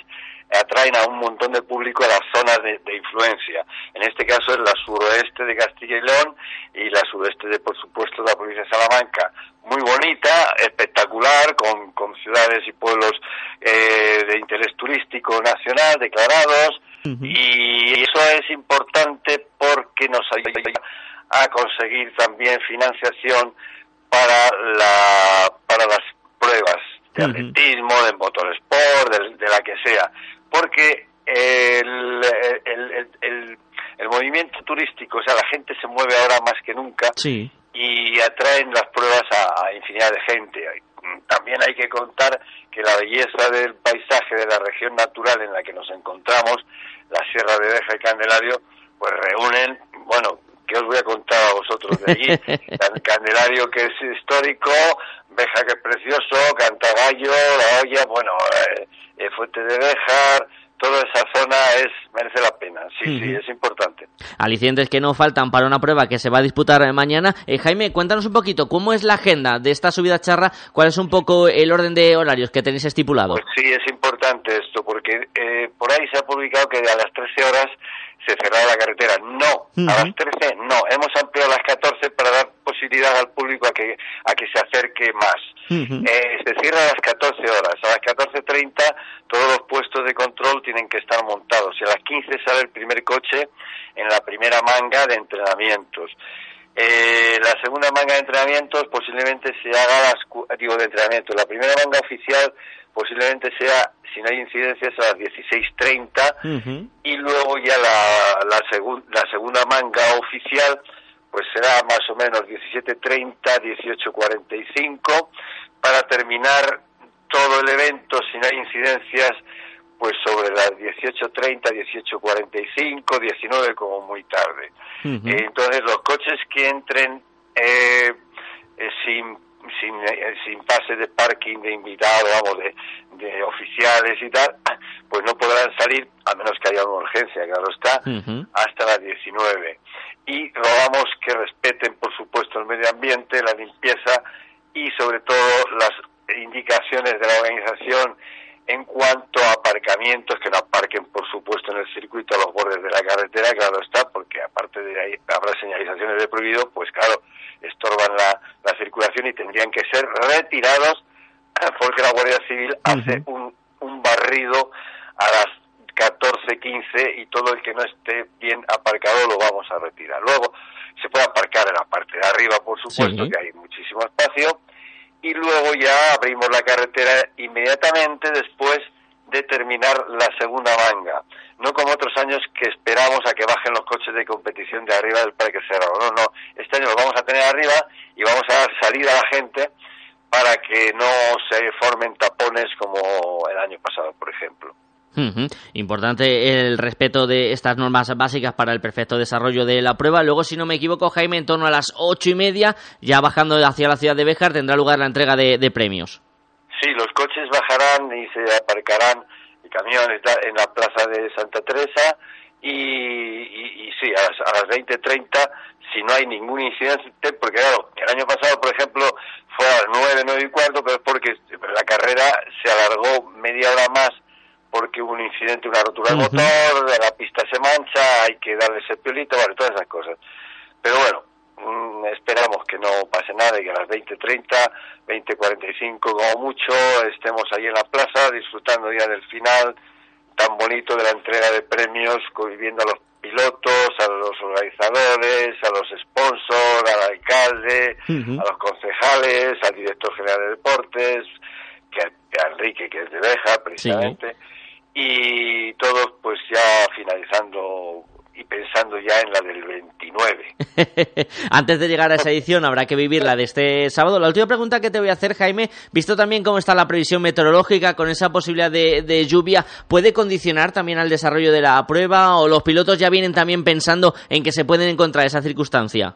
atraen a un montón de público a las zonas de, influencia. En este caso es la suroeste de Castilla y León y la sudeste de, por supuesto, la provincia de Salamanca. Muy bonita, espectacular, con, con ciudades y pueblos eh, de interés turístico nacional declarados. Y eso es importante porque nos ayuda a conseguir también financiación para, la, para las pruebas de atletismo, de motorsport, de, la que sea porque el, el, el, movimiento turístico, o sea, la gente se mueve ahora más que nunca y atraen las pruebas a, infinidad de gente. También hay que contar que la belleza del paisaje de la región natural en la que nos encontramos, la Sierra de Beja y Candelario, pues reúnen, bueno, ¿qué os voy a contar a vosotros de allí? (laughs) Candelario que es histórico, Beja que es precioso, Cantagallo, La Olla, bueno, eh, eh, Fuente de Bejar, toda esa zona es merece la pena. Sí, sí, es importante. Alicientes que no faltan para una prueba que se va a disputar mañana. Eh, Jaime, cuéntanos un poquito, ¿cómo es la agenda de esta subida charra? ¿Cuál es un poco el orden de horarios que tenéis estipulado? Pues sí, es importante esto, porque eh, por ahí se ha publicado que a las 13 horas se cerraba la carretera. No, a las 13 no. Hemos ampliado las 14 para dar posibilidad al público a que, a que se acerque más. eh, se cierra a las 14 horas. A las 14.30 todos los puestos de control tienen que estar montados. Y a las 15 sale el primer coche en la primera manga de entrenamientos. Eh, la segunda manga de entrenamientos posiblemente se haga las digo de entrenamiento la primera manga oficial posiblemente sea si no hay incidencias a las 16.30 y luego ya la, la, la segunda manga oficial pues será más o menos 17.30 18.45 para terminar todo el evento si no hay incidencias pues sobre las 18.30, 18.45, 19 como muy tarde. entonces los coches que entren eh, eh, sin sin, eh, sin pase de parking de invitado, vamos, de, de oficiales y tal, (coughs) pues no podrán salir, a menos que haya una urgencia, claro está, hasta las 19. Y rogamos que respeten, por supuesto, el medio ambiente, la limpieza y sobre todo las indicaciones de la organización en cuanto a aparcamientos, que no aparquen, por supuesto, en el circuito a los bordes de la carretera, claro está, porque aparte de ahí habrá señalizaciones de prohibido, pues claro, estorban la, la circulación y tendrían que ser retirados. (clears throat) Porque la Guardia Civil hace un, un barrido a las 14, 15 y todo el que no esté bien aparcado lo vamos a retirar. Luego se puede aparcar en la parte de arriba, por supuesto, que hay muchísimo espacio, y luego ya abrimos la carretera inmediatamente después de terminar la segunda manga. No como otros años que esperamos a que bajen los coches de competición de arriba del Parque Cerrado. No, no. Este año los vamos a tener arriba y vamos a dar salida a la gente para que no se formen tapones como el año pasado, por ejemplo. Importante el respeto de estas normas básicas para el perfecto desarrollo de la prueba. Luego, si no me equivoco, Jaime, en torno a las ocho y media, ya bajando hacia la ciudad de Béjar, tendrá lugar la entrega de, premios. Sí, los coches bajarán y se aparcarán y camiones en la plaza de Santa Teresa y, y, sí, a las, a las 20.30, si no hay ningún incidente, porque claro, el año pasado, por ejemplo, fue a las 9, 9 y cuarto, pero es porque la carrera se alargó media hora más porque hubo un incidente, una rotura del motor, la pista se mancha, hay que darle ese piolito, vale, todas esas cosas. Pero bueno, mm, esperamos que no pase nada y que a las 20.30, 20.45 como mucho estemos ahí en la plaza disfrutando ya del final tan bonito de la entrega de premios, viendo a los pilotos, a los organizadores, a los sponsors, al alcalde, a los concejales, al director general de deportes, que a Enrique, que es de Beja, precisamente y todos pues ya finalizando y pensando ya en la del 29. (laughs) Antes de llegar a esa edición habrá que vivir la de este sábado. La última pregunta que te voy a hacer, Jaime, visto también cómo está la previsión meteorológica con esa posibilidad de, de lluvia, ¿puede condicionar también al desarrollo de la prueba o los pilotos ya vienen también pensando en que se pueden encontrar esa circunstancia?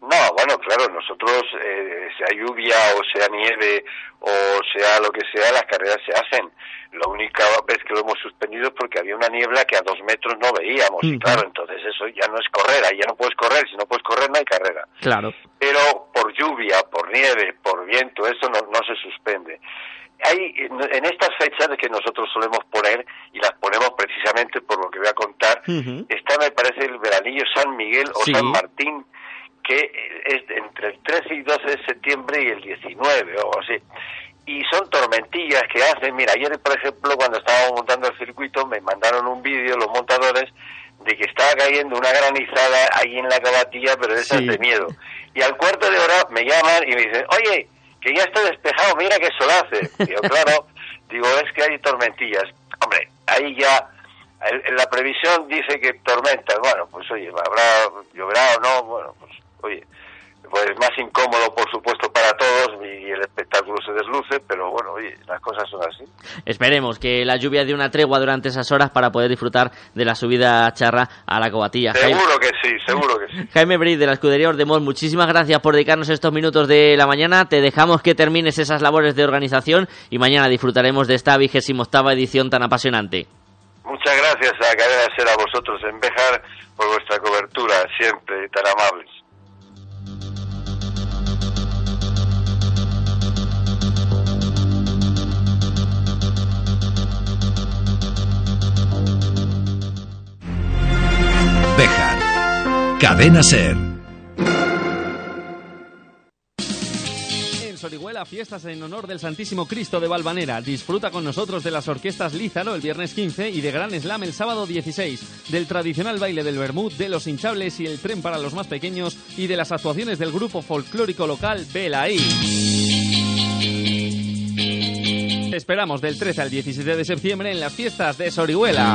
No, bueno, claro, nosotros, eh, sea lluvia o sea nieve o sea lo que sea, las carreras se hacen. La única vez que lo hemos suspendido es porque había una niebla que a dos metros no veíamos. Y claro, entonces eso ya no es correr, ahí ya no puedes correr. Si no puedes correr, no hay carrera. Claro. Pero por lluvia, por nieve, por viento, eso no, no se suspende. Hay en estas fechas que nosotros solemos poner, y las ponemos precisamente por lo que voy a contar, está me parece el veranillo San Miguel o San Martín, que es entre el 13 y 12 de septiembre y el 19 o así. Y son tormentillas que hacen, mira, ayer por ejemplo cuando estábamos montando el circuito me mandaron un vídeo los montadores de que estaba cayendo una granizada ahí en la cabatilla, pero de esas de miedo. Y al cuarto de hora me llaman y me dicen, oye, que ya está despejado, mira qué sol hace. Digo, (laughs) claro, digo, es que hay tormentillas. Hombre, ahí ya la previsión dice que tormentas, bueno, pues oye, habrá lloverá o no, bueno, pues oye, pues más incómodo por supuesto para todos y el espectáculo se desluce, pero bueno, oye, las cosas son así. Esperemos que la lluvia dé una tregua durante esas horas para poder disfrutar de la subida charra a la cobatilla. Seguro que sí, seguro que sí. (laughs) Jaime Brid de la escudería Ordemol, muchísimas gracias por dedicarnos estos minutos de la mañana. Te dejamos que termines esas labores de organización y mañana disfrutaremos de esta vigésima octava edición tan apasionante. Muchas gracias a Cadena Ser a vosotros en Bejar por vuestra cobertura, siempre tan amables. Bejar. Cadena Ser. En Sorihuela, fiestas en honor del Santísimo Cristo de Valvanera. Disfruta con nosotros de las orquestas Lízaro el viernes 15 y de Gran Slam el sábado 16, del tradicional baile del Bermud, de los hinchables y el tren para los más pequeños y de las actuaciones del grupo folclórico local Belaí. Esperamos del 13 al 17 de septiembre en las fiestas de Sorihuela.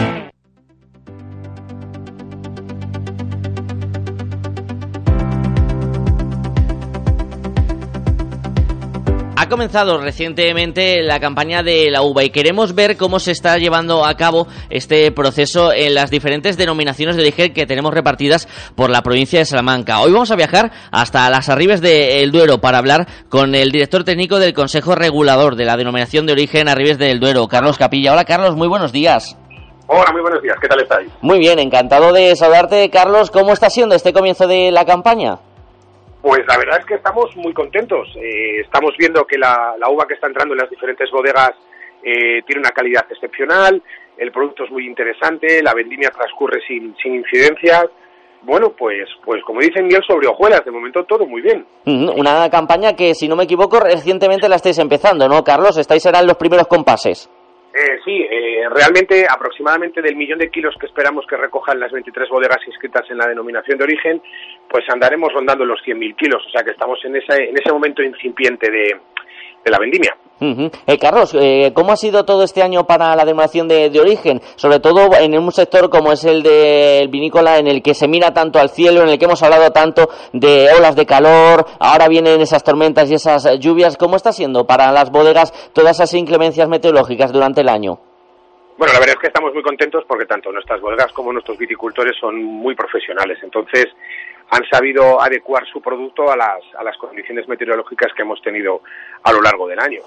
Comenzado recientemente la campaña de la uva y queremos ver cómo se está llevando a cabo este proceso en las diferentes denominaciones de origen que tenemos repartidas por la provincia de Salamanca. Hoy vamos a viajar hasta las Arribes del Duero para hablar con el director técnico del Consejo Regulador de la denominación de origen Arribes del Duero, Carlos Capilla. Hola Carlos, muy buenos días. Hola, muy buenos días. ¿Qué tal estáis? Muy bien, encantado de saludarte, Carlos. ¿Cómo está siendo este comienzo de la campaña? Pues la verdad es que estamos muy contentos. Eh, estamos viendo que la, uva que está entrando en las diferentes bodegas eh, tiene una calidad excepcional, el producto es muy interesante, la vendimia transcurre sin, sin incidencias. Bueno, pues, pues como dicen miel sobre hojuelas, de momento todo muy bien. Una campaña que, si no me equivoco, recientemente la estáis empezando, ¿no, Carlos? Estáis en los primeros compases. Eh, sí, eh, realmente aproximadamente del millón de kilos que esperamos que recojan las 23 bodegas inscritas en la denominación de origen, pues andaremos rondando los 100.000 kilos, o sea que estamos en ese, en ese momento incipiente de, de la vendimia. eh, Carlos, eh, ¿cómo ha sido todo este año para la denominación de, de, origen? Sobre todo en un sector como es el del vinícola, en el que se mira tanto al cielo, en el que hemos hablado tanto de olas de calor, ahora vienen esas tormentas y esas lluvias. ¿Cómo está siendo para las bodegas todas esas inclemencias meteorológicas durante el año? Bueno, la verdad es que estamos muy contentos porque tanto nuestras bodegas como nuestros viticultores son muy profesionales. Entonces, han sabido adecuar su producto a las, a las condiciones meteorológicas que hemos tenido a lo largo del año.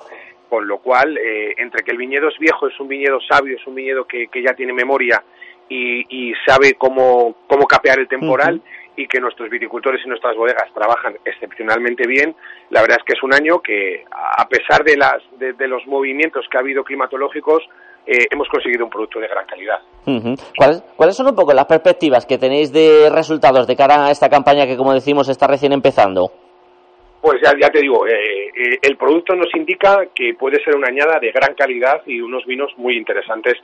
Con lo cual, eh, entre que el viñedo es viejo, es un viñedo sabio, es un viñedo que, que ya tiene memoria y, y sabe cómo, cómo capear el temporal, uh -huh. y que nuestros viticultores y nuestras bodegas trabajan excepcionalmente bien, la verdad es que es un año que, a pesar de, las, de, de los movimientos que ha habido climatológicos, eh, hemos conseguido un producto de gran calidad. Uh -huh. ¿Cuáles, ¿Cuáles son un poco las perspectivas que tenéis de resultados de cara a esta campaña que, como decimos, está recién empezando? Pues ya, ya te digo, eh, eh, el producto nos indica que puede ser una añada de gran calidad y unos vinos muy interesantes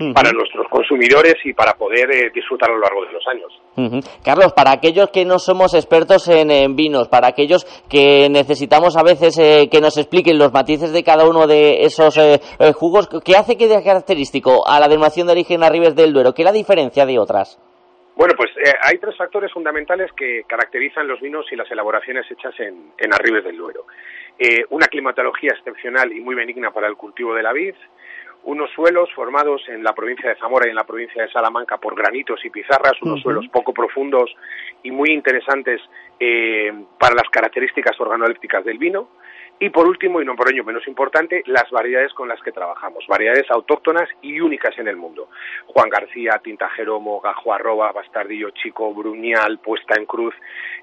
uh -huh. para nuestros consumidores y para poder eh, disfrutar a lo largo de los años. Uh -huh. Carlos, para aquellos que no somos expertos en, en vinos, para aquellos que necesitamos a veces eh, que nos expliquen los matices de cada uno de esos eh, eh, jugos, ¿qué hace que de característico a la denominación de origen Arribes del Duero? ¿Qué la diferencia de otras? Bueno, pues eh, hay tres factores fundamentales que caracterizan los vinos y las elaboraciones hechas en, en Arribes del Duero. Eh, una climatología excepcional y muy benigna para el cultivo de la vid, unos suelos formados en la provincia de Zamora y en la provincia de Salamanca por granitos y pizarras, unos uh -huh. suelos poco profundos y muy interesantes eh, para las características organolépticas del vino. Y por último, y no por ello menos importante, las variedades con las que trabajamos, variedades autóctonas y únicas en el mundo. Juan García, Tinta Jeromo, Gajo Arroba, Bastardillo Chico, Bruñal, Puesta en Cruz.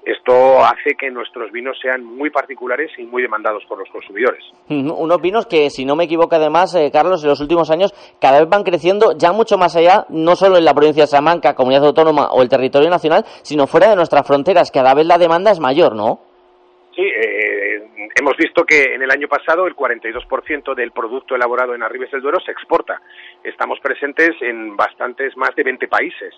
Esto hace que nuestros vinos sean muy particulares y muy demandados por los consumidores. Unos vinos que, si no me equivoco además, eh, Carlos, en los últimos años cada vez van creciendo ya mucho más allá, no solo en la provincia de Salamanca, comunidad autónoma o el territorio nacional, sino fuera de nuestras fronteras. Cada vez la demanda es mayor, ¿no? Sí, eh, hemos visto que en el año pasado el 42% del producto elaborado en Arribes del Duero se exporta. Estamos presentes en bastantes más de 20 países.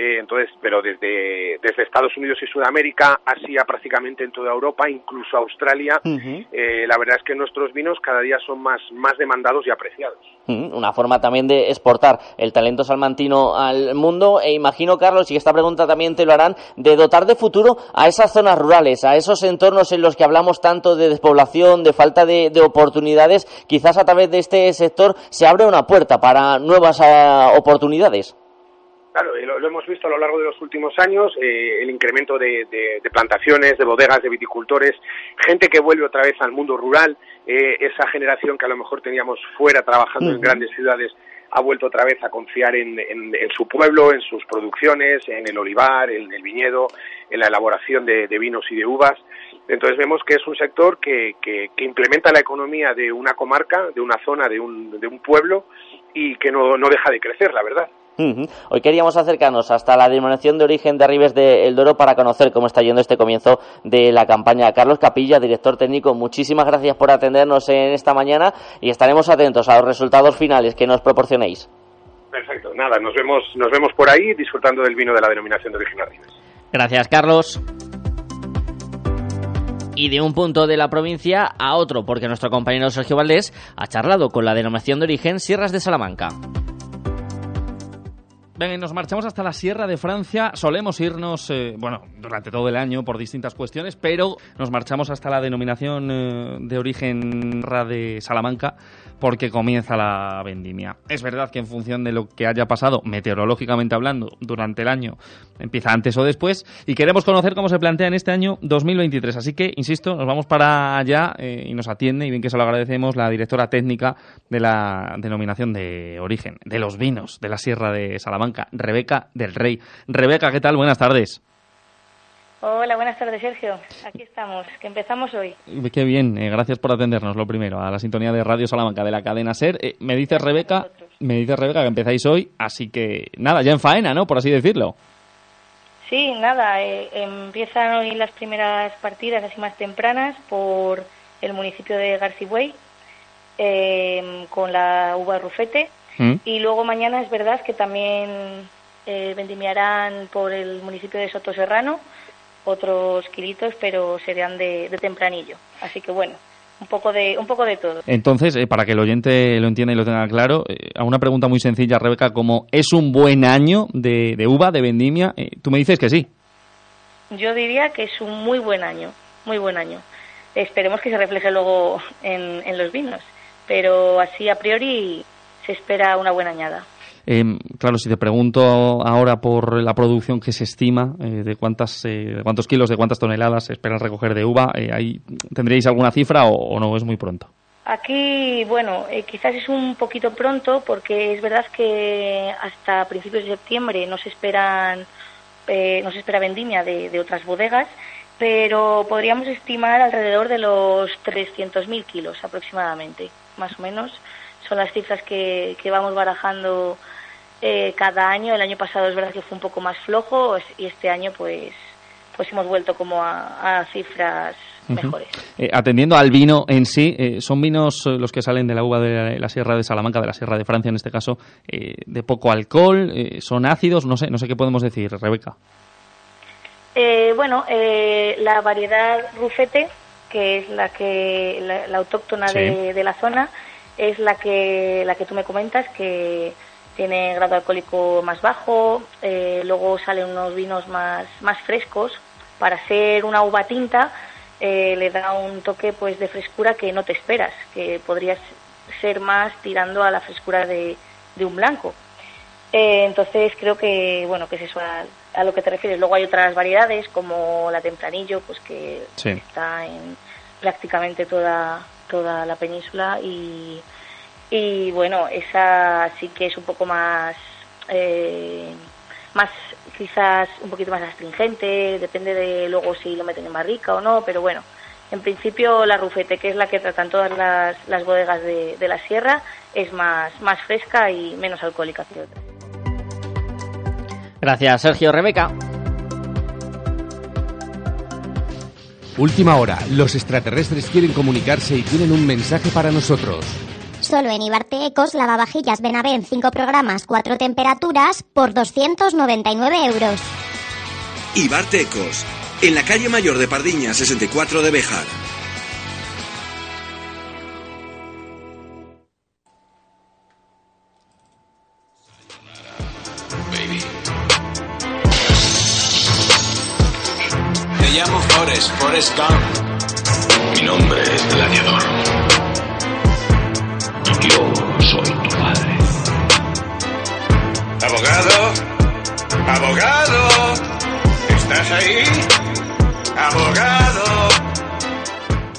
Eh, entonces, pero desde, desde Estados Unidos y Sudamérica, Asia prácticamente en toda Europa, incluso Australia, eh, la verdad es que nuestros vinos cada día son más, más demandados y apreciados. Una forma también de exportar el talento salmantino al mundo e imagino, Carlos, y esta pregunta también te lo harán, de dotar de futuro a esas zonas rurales, a esos entornos en los que hablamos tanto de despoblación, de falta de, oportunidades, quizás a través de este sector se abre una puerta para nuevas eh, oportunidades. Claro, lo, hemos visto a lo largo de los últimos años, eh, el incremento de, plantaciones, de bodegas, de viticultores, gente que vuelve otra vez al mundo rural, eh, esa generación que a lo mejor teníamos fuera trabajando en grandes ciudades ha vuelto otra vez a confiar en, su pueblo, en sus producciones, en el olivar, en el viñedo, en la elaboración de, vinos y de uvas. Entonces vemos que es un sector que, implementa la economía de una comarca, de una zona, de un, de un pueblo y que no deja de crecer, la verdad. Hoy queríamos acercarnos hasta la denominación de origen de Arribes de El Doro para conocer cómo está yendo este comienzo de la campaña. Carlos Capilla, director técnico, muchísimas gracias por atendernos en esta mañana y estaremos atentos a los resultados finales que nos proporcionéis. Perfecto, nada, nos vemos, nos vemos por ahí disfrutando del vino de la denominación de origen Arribes. Gracias, Carlos y de un punto de la provincia a otro, porque nuestro compañero Sergio Valdés ha charlado con la denominación de origen Sierras de Salamanca. Venga, nos marchamos hasta la Sierra de Francia. Solemos irnos, eh, bueno, durante todo el año por distintas cuestiones, pero nos marchamos hasta la denominación eh, de origen de Salamanca porque comienza la vendimia. Es verdad que en función de lo que haya pasado, meteorológicamente hablando, durante el año, empieza antes o después, y queremos conocer cómo se plantea en este año 2023. Así que, insisto, nos vamos para allá eh, y nos atiende, y bien que se lo agradecemos, la directora técnica de la denominación de origen, de los vinos de la Sierra de Salamanca, Rebeca del Rey. Rebeca, ¿qué tal? Buenas tardes. Hola, buenas tardes, Sergio. Aquí estamos, que empezamos hoy. Qué bien, eh, gracias por atendernos, lo primero, a la sintonía de Radio Salamanca de la cadena SER. Eh, me dice Rebeca, me dice Rebeca que empezáis hoy, así que nada, ya en faena, ¿no? Por así decirlo. Sí, nada, eh, empiezan hoy las primeras partidas así más tempranas por el municipio de Garcigüey con la uva rufete ¿Mm? y luego mañana es verdad que también vendimiarán por el municipio de Soto Serrano otros kilitos, pero serían de, tempranillo. Así que bueno, un poco de un poco de todo. Entonces, eh, para que el oyente lo entienda y lo tenga claro, eh, a una pregunta muy sencilla, Rebeca, como es un buen año de, uva, de vendimia, eh, tú me dices que sí. Yo diría que es un muy buen año, muy buen año. Esperemos que se refleje luego en, en los vinos, pero así a priori se espera una buena añada. Em, claro, si te pregunto ahora por la producción que se estima, eh, de, cuántas, eh, cuántos kilos, de cuántas toneladas se espera recoger de uva, eh, ahí, ¿tendríais alguna cifra o, no es muy pronto? Aquí, bueno, quizás es un poquito pronto porque es verdad que hasta principios de septiembre no se esperan, no se espera vendimia de, otras bodegas, pero podríamos estimar alrededor de los 300.000 kilos aproximadamente, más o menos. Son las cifras que, que vamos barajando eh, cada año. El año pasado es verdad que fue un poco más flojo y este año pues pues hemos vuelto como a, cifras mejores. Eh, atendiendo al vino en sí, eh, ¿son vinos los que salen de la uva de la, Sierra de Salamanca, de la Sierra de Francia en este caso, de poco alcohol? ¿Son ácidos? No sé, no sé qué podemos decir, Rebeca. bueno, la variedad rufete, que es la que la, autóctona de, de, la zona, es la que la que tú me comentas que tiene grado alcohólico más bajo, eh, luego salen unos vinos más, más frescos. Para ser una uva tinta eh, le da un toque pues de frescura que no te esperas, que podría ser más tirando a la frescura de, un blanco. Eh, entonces creo que bueno que es eso a, lo que te refieres. Luego hay otras variedades como la tempranillo, pues que está en prácticamente toda toda la península y y bueno, esa sí que es un poco más, eh, más quizás un poquito más astringente, depende de luego si lo meten en barrica o no, pero bueno, en principio la rufete, que es la que tratan todas las, las bodegas de, de, la sierra, es más, más fresca y menos alcohólica que otras. Gracias, Sergio Rebeca. Última hora, los extraterrestres quieren comunicarse y tienen un mensaje para nosotros. Solo en Ibarte Ecos, lavavajillas Benavent 5 programas, 4 temperaturas por 299 euros. Ibarte Ecos, en la calle mayor de Pardiña 64 de Bejar. Llamo Forrest, Forrest Gump. Mi nombre es Gladiador. Yo soy tu padre. Abogado, abogado, ¿estás ahí? Abogado.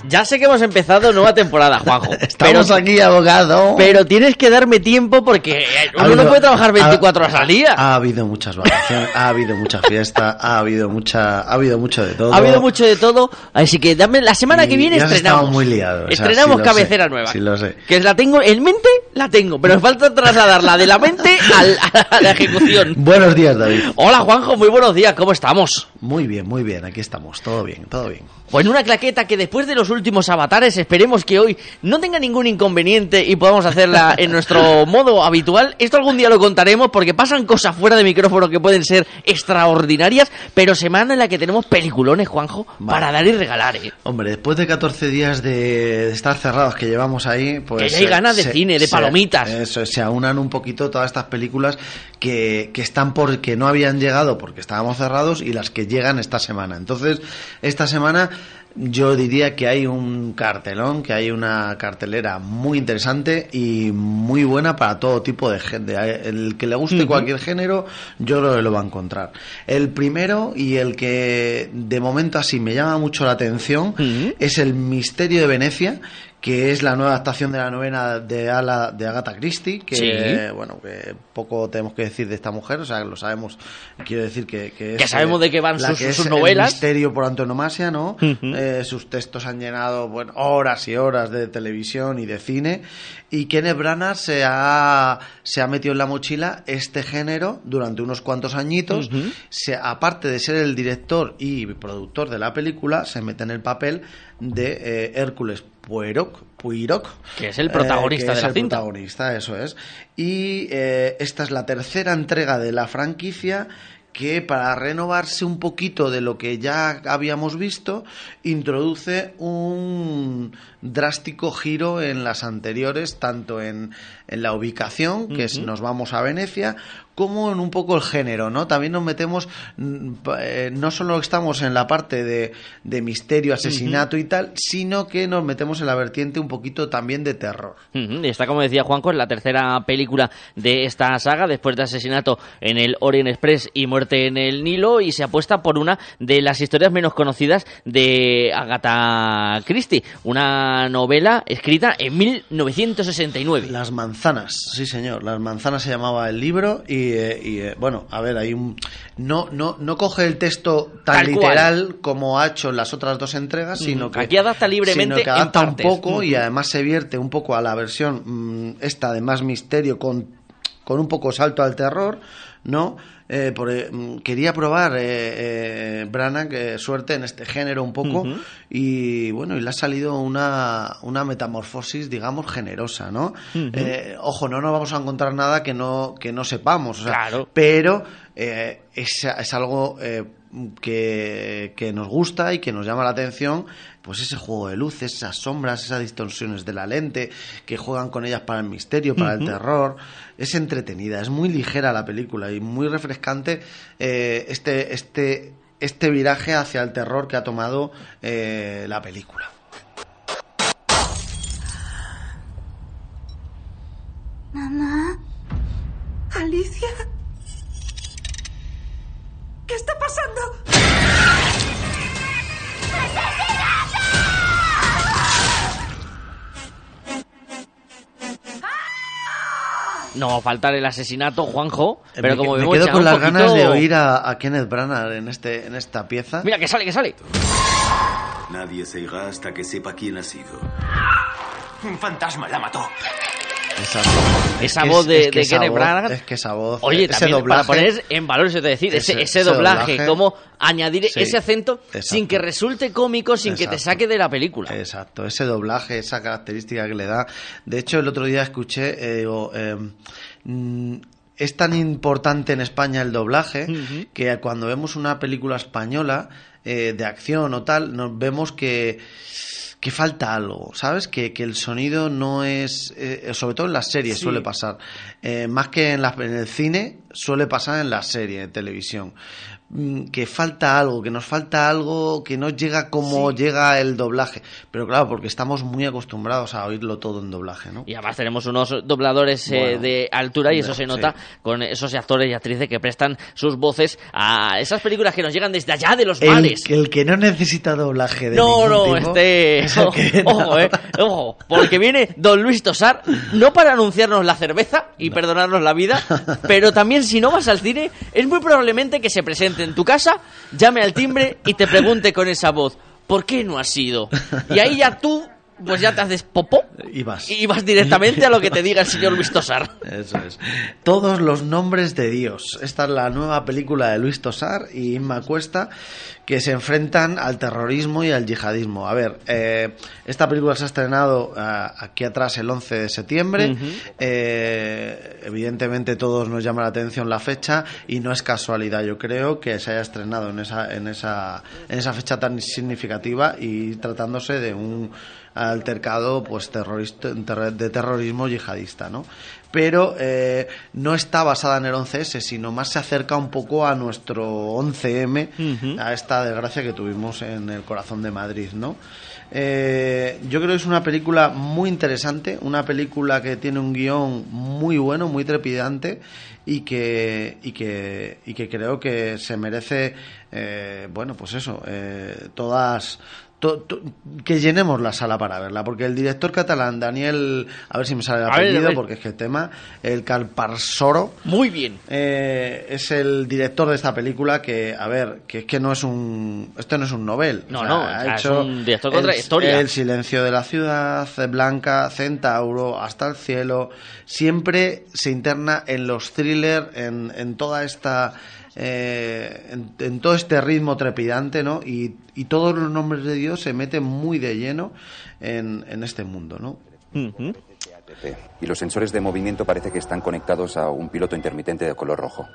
Ya sé que hemos empezado nueva temporada, Juanjo. (laughs) Estamos aquí, abogado. Pero tienes que darme tiempo porque Ha uno no puede trabajar ha- 24 horas al día. Ha habido muchas vacaciones, ha habido mucha fiesta, ha habido mucha, ha habido mucho de todo. Ha habido mucho de todo, así que dame la semana que viene estrenamos. muy liado. o sea, estrenamos sí cabecera sé, nueva. Sí lo sé. Que la tengo en mente, la tengo, pero me falta trasladarla de la mente al- a la ejecución. Buenos días, David. Hola Juanjo, muy buenos días, ¿cómo estamos? Muy bien, muy bien, aquí estamos, todo bien, todo bien. Pues una claqueta que después de los últimos avatares esperemos que hoy no tenga ningún inconveniente y podamos hacerla (laughs) en nuestro modo habitual. Esto algún día lo contaremos porque pasan cosas fuera de micrófono que pueden ser extraordinarias, pero semana en la que tenemos peliculones, Juanjo, para dar y regalar. ¿eh? Hombre, después de 14 días de, de estar cerrados que llevamos ahí, pues... Que ya hay eh, ganas de se- cine, de se- palomitas. Eso, se aunan un poquito todas estas películas que, que están porque no habían llegado porque estábamos cerrados y las que llegan esta semana. Entonces, esta semana yo diría que hay un cartelón, que hay una cartelera muy interesante y muy buena para todo tipo de gente. El que le guste cualquier género, yo creo que lo va a encontrar. El primero y el que de momento así me llama mucho la atención es El Misterio de Venecia que es la nueva adaptación de la novela de, Ala, de Agatha Christie, que Sí. bueno, que poco tenemos que decir de esta mujer, o sea, lo sabemos, quiero decir que, que, Que es, sabemos eh, de qué van sus- que sus es novelas. El misterio por antonomasia, ¿no? Eh, sus textos han llenado bueno, horas y horas de televisión y de cine. Y Kenneth Branagh se ha, se ha metido en la mochila este género durante unos cuantos añitos. Se, aparte de ser el director y productor de la película, se mete en el papel de eh, Hércules Poirot, Poirot, Que es el protagonista eh, de es la el cinta. protagonista, eso es. Y eh, esta es la tercera entrega de la franquicia que para renovarse un poquito de lo que ya habíamos visto, introduce un drástico giro en las anteriores, tanto en, en la ubicación, que es nos vamos a Venecia, como en un poco el género, ¿no? También nos metemos, mm, eh, no solo estamos en la parte de, de misterio, asesinato y tal, sino que nos metemos en la vertiente un poquito también de terror. Y Está, como decía Juanco, es la tercera película de esta saga, después de asesinato en el Orient Express y muerte en el Nilo, y se apuesta por una de las historias menos conocidas de Agatha Christie, una novela escrita en 1969. Las manzanas, sí señor, las manzanas se llamaba el libro y, eh, y, eh, bueno, a ver, hay un no no no coge el texto tan Tal cual. literal como ha hecho en las otras dos entregas, sino que Aquí adapta libremente sino que adapta en un poco y además se vierte un poco a la versión mm, esta de más misterio con con un poco salto al terror, ¿no? Eh, por, eh, mm, quería probar eh, eh, Branagh eh, suerte en este género un poco y bueno, y le ha salido una, una metamorfosis, digamos, generosa, ¿no? Eh, ojo, no nos vamos a encontrar nada que no, que no sepamos, o sea, Claro. pero eh, es, es algo eh, que, que nos gusta y que nos llama la atención, pues ese juego de luces, esas sombras, esas distorsiones de la lente, que juegan con ellas para el misterio, para el terror, es entretenida, es muy ligera la película y muy refrescante eh, este, este, este viraje hacia el terror que ha tomado eh, la película. No faltar el asesinato, Juanjo, Eh, pero me, como me vemos quedo con las poquito- ganas de oír a, a Kenneth Branagh en, este, en esta pieza. Mira, que sale, que sale. Nadie se irá hasta que sepa quién ha sido. Un fantasma la mató. Esa voz de, de Kenneth Branagh. Es que esa voz. Oye, ese también doblaje, para poner en valor te decir, ese, ese- doblaje, doblaje. cómo añadir Sí. ese acento sin que resulte cómico, sin que te saque de la película. Exacto, ese doblaje, esa característica que le da. De hecho, el otro día escuché, eh, digo, eh, mm, es tan importante en España el doblaje que cuando vemos una película española eh, de acción o tal, nos vemos que que falta algo, ¿sabes? Que, que el sonido no es, eh, sobre todo en las series Sí. suele pasar, Eh, más que en, la- en el cine suele pasar en la serie de televisión, que falta algo, que nos falta algo que no llega como llega el doblaje, pero claro, porque estamos muy acostumbrados a oírlo todo en doblaje, ¿no? Y además tenemos unos dobladores eh, de altura y eso se sí. nota con esos actores y actrices que prestan sus voces a esas películas que nos llegan desde allá de los El, mares. que- el que no necesita doblaje de No, no, tipo este. (laughs) no. Ojo, eh. Ojo. Porque viene don Luis Tosar, no para anunciarnos la cerveza y perdonarnos la vida, (laughs) pero también si no vas al cine, es muy probablemente que se presente en tu casa, llame al timbre y te pregunte con esa voz: ¿por qué no has ido? Y ahí ya tú, pues ya te haces popó Y vas. y vas directamente a lo que te diga el (laughs) señor Luis Tosar. Eso es. Todos los nombres de Dios. Esta es la nueva película de Luis Tosar y Inma Cuesta que se enfrentan al terrorismo y al yihadismo. A ver, eh, esta película se ha estrenado ah, aquí atrás el 11 de septiembre. Ujú. Eh, evidentemente todos nos llama la atención la fecha y no es casualidad, yo creo, que se haya estrenado en esa, en esa, en esa fecha tan significativa y tratándose de un altercado pues terrorista, terror- de terrorismo yihadista, ¿no? Pero eh, no está basada en el 11S, sino más se acerca un poco a nuestro 11M, a esta desgracia que tuvimos en el corazón de Madrid, ¿no? Eh, yo creo que es una película muy interesante, una película que tiene un guion muy bueno, muy trepidante y que, y que, y que creo que se merece, eh, bueno, pues eso, eh, todas... to- to- que llenemos la sala para verla, porque el director catalán, Daniel, a ver si me sale el apellido, ver. porque es que el tema, el Calparsoro, Muy bien. eh, es el director de esta película que, a ver, que es que no es un, esto no es un novel. No, no, o ha sea, es hecho un director con el- trayectoria. El silencio de la ciudad, Blanca, Centauro, Hasta el cielo, siempre se interna en los thrillers, en, en toda esta, eh, en, en todo este ritmo trepidante, ¿no? Y, y todos los nombres de Dios se meten muy de lleno en, en este mundo, ¿no? Y los sensores de movimiento parece que están conectados a un piloto intermitente de color rojo.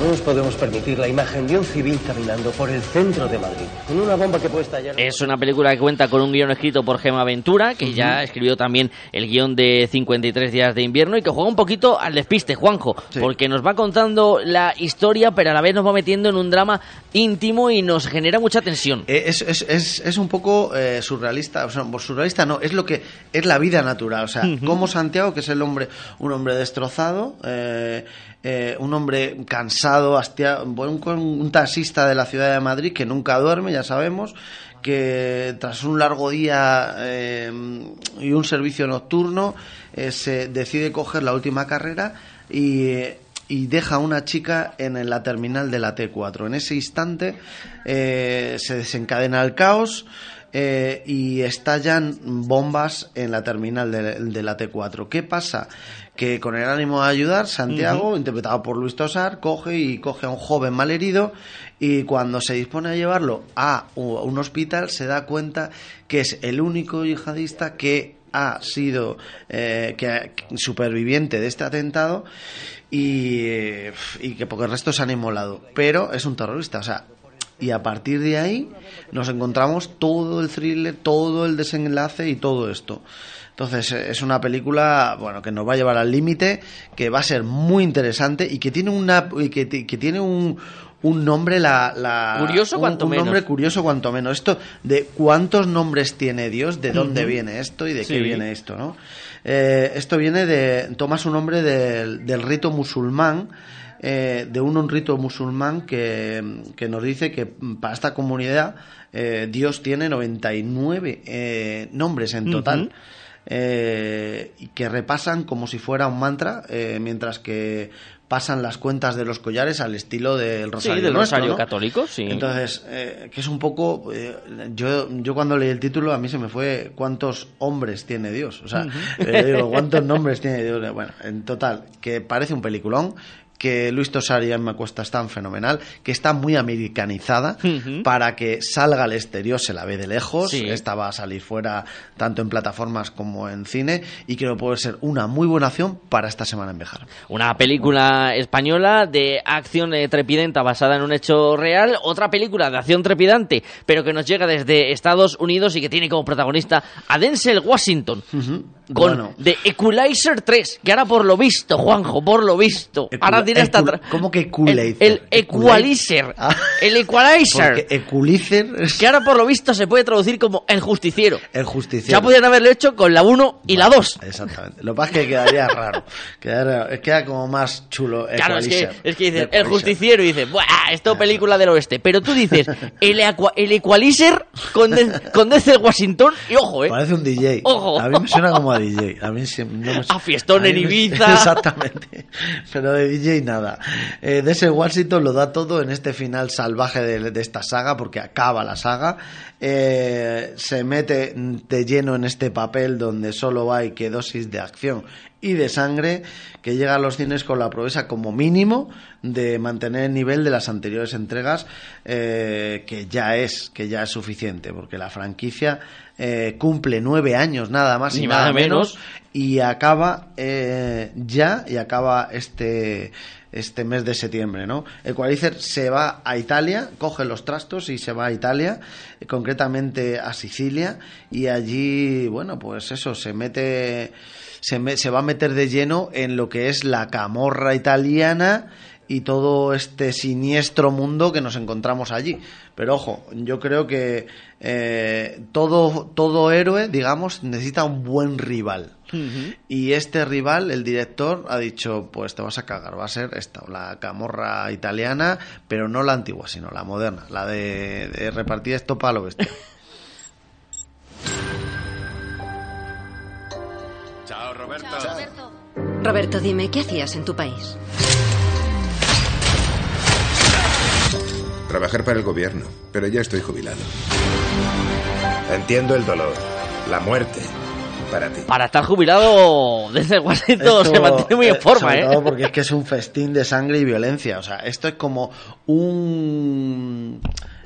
No nos podemos permitir la imagen de un civil caminando por el centro de Madrid, con una bomba que puede estallar. Es una película que cuenta con un guion escrito por Gema Ventura, que ya escribió también el guion de 53 días de invierno y que juega un poquito al despiste, Juanjo, porque nos va contando la historia, pero a la vez nos va metiendo en un drama íntimo y nos genera mucha tensión. Eh, Es, es, es, es un poco eh, surrealista, o sea, pues surrealista no, es lo que es la vida natural, o sea, como Santiago, que es el hombre, un hombre destrozado, eh, eh, un hombre cansado, hastiado, un, taxista de la ciudad de Madrid que nunca duerme, ya sabemos, que tras un largo día eh, y un servicio nocturno eh, se decide coger la última carrera y, y deja a una chica en la terminal de la T4. En ese instante se desencadena el caos. y estallan bombas en la terminal de, de la T4. ¿Qué pasa? Que con el ánimo de ayudar, Santiago, interpretado por Luis Tosar, coge y coge a un joven malherido y cuando se dispone a llevarlo a un hospital se da cuenta que es el único yihadista que ha sido eh, que, que- superviviente de este atentado y, eh, y que porque el resto se han inmolado. Pero es un terrorista, o sea, y a partir de ahí nos encontramos todo el thriller, todo el desenlace y todo esto. Entonces eh, es una película bueno que nos va a llevar al límite, que va a ser muy interesante y que tiene una y que, ti- que tiene un, un nombre la, la- Curioso un- cuanto un menos. nombre curioso cuanto menos. Esto de cuántos nombres tiene Dios, de dónde viene esto y de Sí. qué viene esto, ¿no? Eh, esto viene de toma su nombre del, del rito musulmán eh, de un, un rito musulmán que, que nos dice que para esta comunidad eh, Dios tiene 99 eh, nombres en total. Eh, y que repasan como si fuera un mantra, eh, mientras que pasan las cuentas de los collares al estilo del Rosario. Sí, del nuestro, Rosario ¿no? católico, sí. Entonces, eh, que es un poco. eh, yo, yo cuando leí el título, a mí se me fue cuántos hombres tiene Dios. O sea, eh, digo, cuántos (laughs) nombres tiene Dios. Bueno, en total, que parece un peliculón. Que Luis Tosar y Emma Cuesta están fenomenal, que está muy americanizada para que salga al exterior, se la ve de lejos. Sí. Esta va a salir fuera tanto en plataformas como en cine y creo que puede ser una muy buena opción para esta semana en Bejar. Una película española de acción eh, trepidenta basada en un hecho real. Otra película de acción trepidante, pero que nos llega desde Estados Unidos y que tiene como protagonista a Denzel Washington. Con Bueno. The Equalizer 3, que ahora por lo visto, Juanjo, por lo visto, ahora tiene hasta... ¿Cómo que Equalizer? El, el Equalizer. El Equalizer. Equalizer Que ahora por lo visto se puede traducir como el justiciero. el justiciero. Ya podrían haberlo hecho con la 1 y la 2. Exactamente. Lo que pasa es que quedaría (laughs) raro. Quedaría, queda como más chulo. Claro, es que, es que dices, el justiciero y dices, ¡buah! Esto película del oeste. Pero tú dices, (laughs) el, aqua- el Equalizer con, De- con Denzel Washington y ojo, ¿eh? Parece un DJ. Ojo. A mí me suena como a DJ. A mí no me- A fiestón a en me- Ibiza. (laughs) Exactamente. Pero de DJ nada. Eh, de ese Washington lo da todo en este final salvaje de, de esta saga, porque acaba la saga. Eh, se mete de lleno en este papel donde solo hay que dosis de acción y de sangre que llega a los cines con la promesa como mínimo de mantener el nivel de las anteriores entregas eh, que ya es que ya es suficiente porque la franquicia eh, cumple nueve años nada más y Ni nada nada menos. menos y acaba eh, ya y acaba este este mes de septiembre, ¿no? Equalizer se va a Italia, coge los trastos y se va a Italia, concretamente a Sicilia y allí, bueno, pues eso se mete se, me- se va a meter de lleno en lo que es la camorra italiana y todo este siniestro mundo que nos encontramos allí. Pero ojo, yo creo que eh, todo, todo héroe, digamos, necesita un buen rival. Y este rival, el director, ha dicho, pues te vas a cagar, va a ser esta, la camorra italiana, pero no la antigua, sino la moderna, la de, de repartir esto para lo bestia. (laughs) Chao, Roberto. Roberto, dime, ¿qué hacías en tu país? Trabajar para el gobierno, pero ya estoy jubilado. Entiendo el dolor, la muerte, para ti. Para estar jubilado, Denzel Washington Esto, se mantiene muy en forma, sobre ¿eh? todo porque es que es un festín de sangre y violencia. O sea, esto es como un.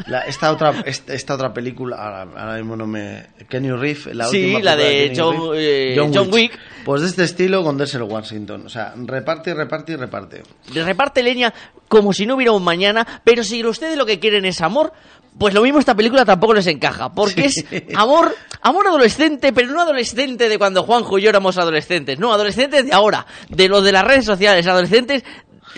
la- esta otra esta, esta otra película ahora, ahora mismo no me Kenny Reeves la Sí, última la de John- eh, John Wick. pues de este estilo con Denzel Washington o sea reparte y reparte y reparte reparte leña como si no hubiera un mañana, pero si ustedes lo que quieren es amor, pues lo mismo esta película tampoco les encaja, porque es amor, amor adolescente, pero no adolescente de cuando Juanjo y yo éramos adolescentes, no, adolescentes de ahora, de los de las redes sociales, adolescentes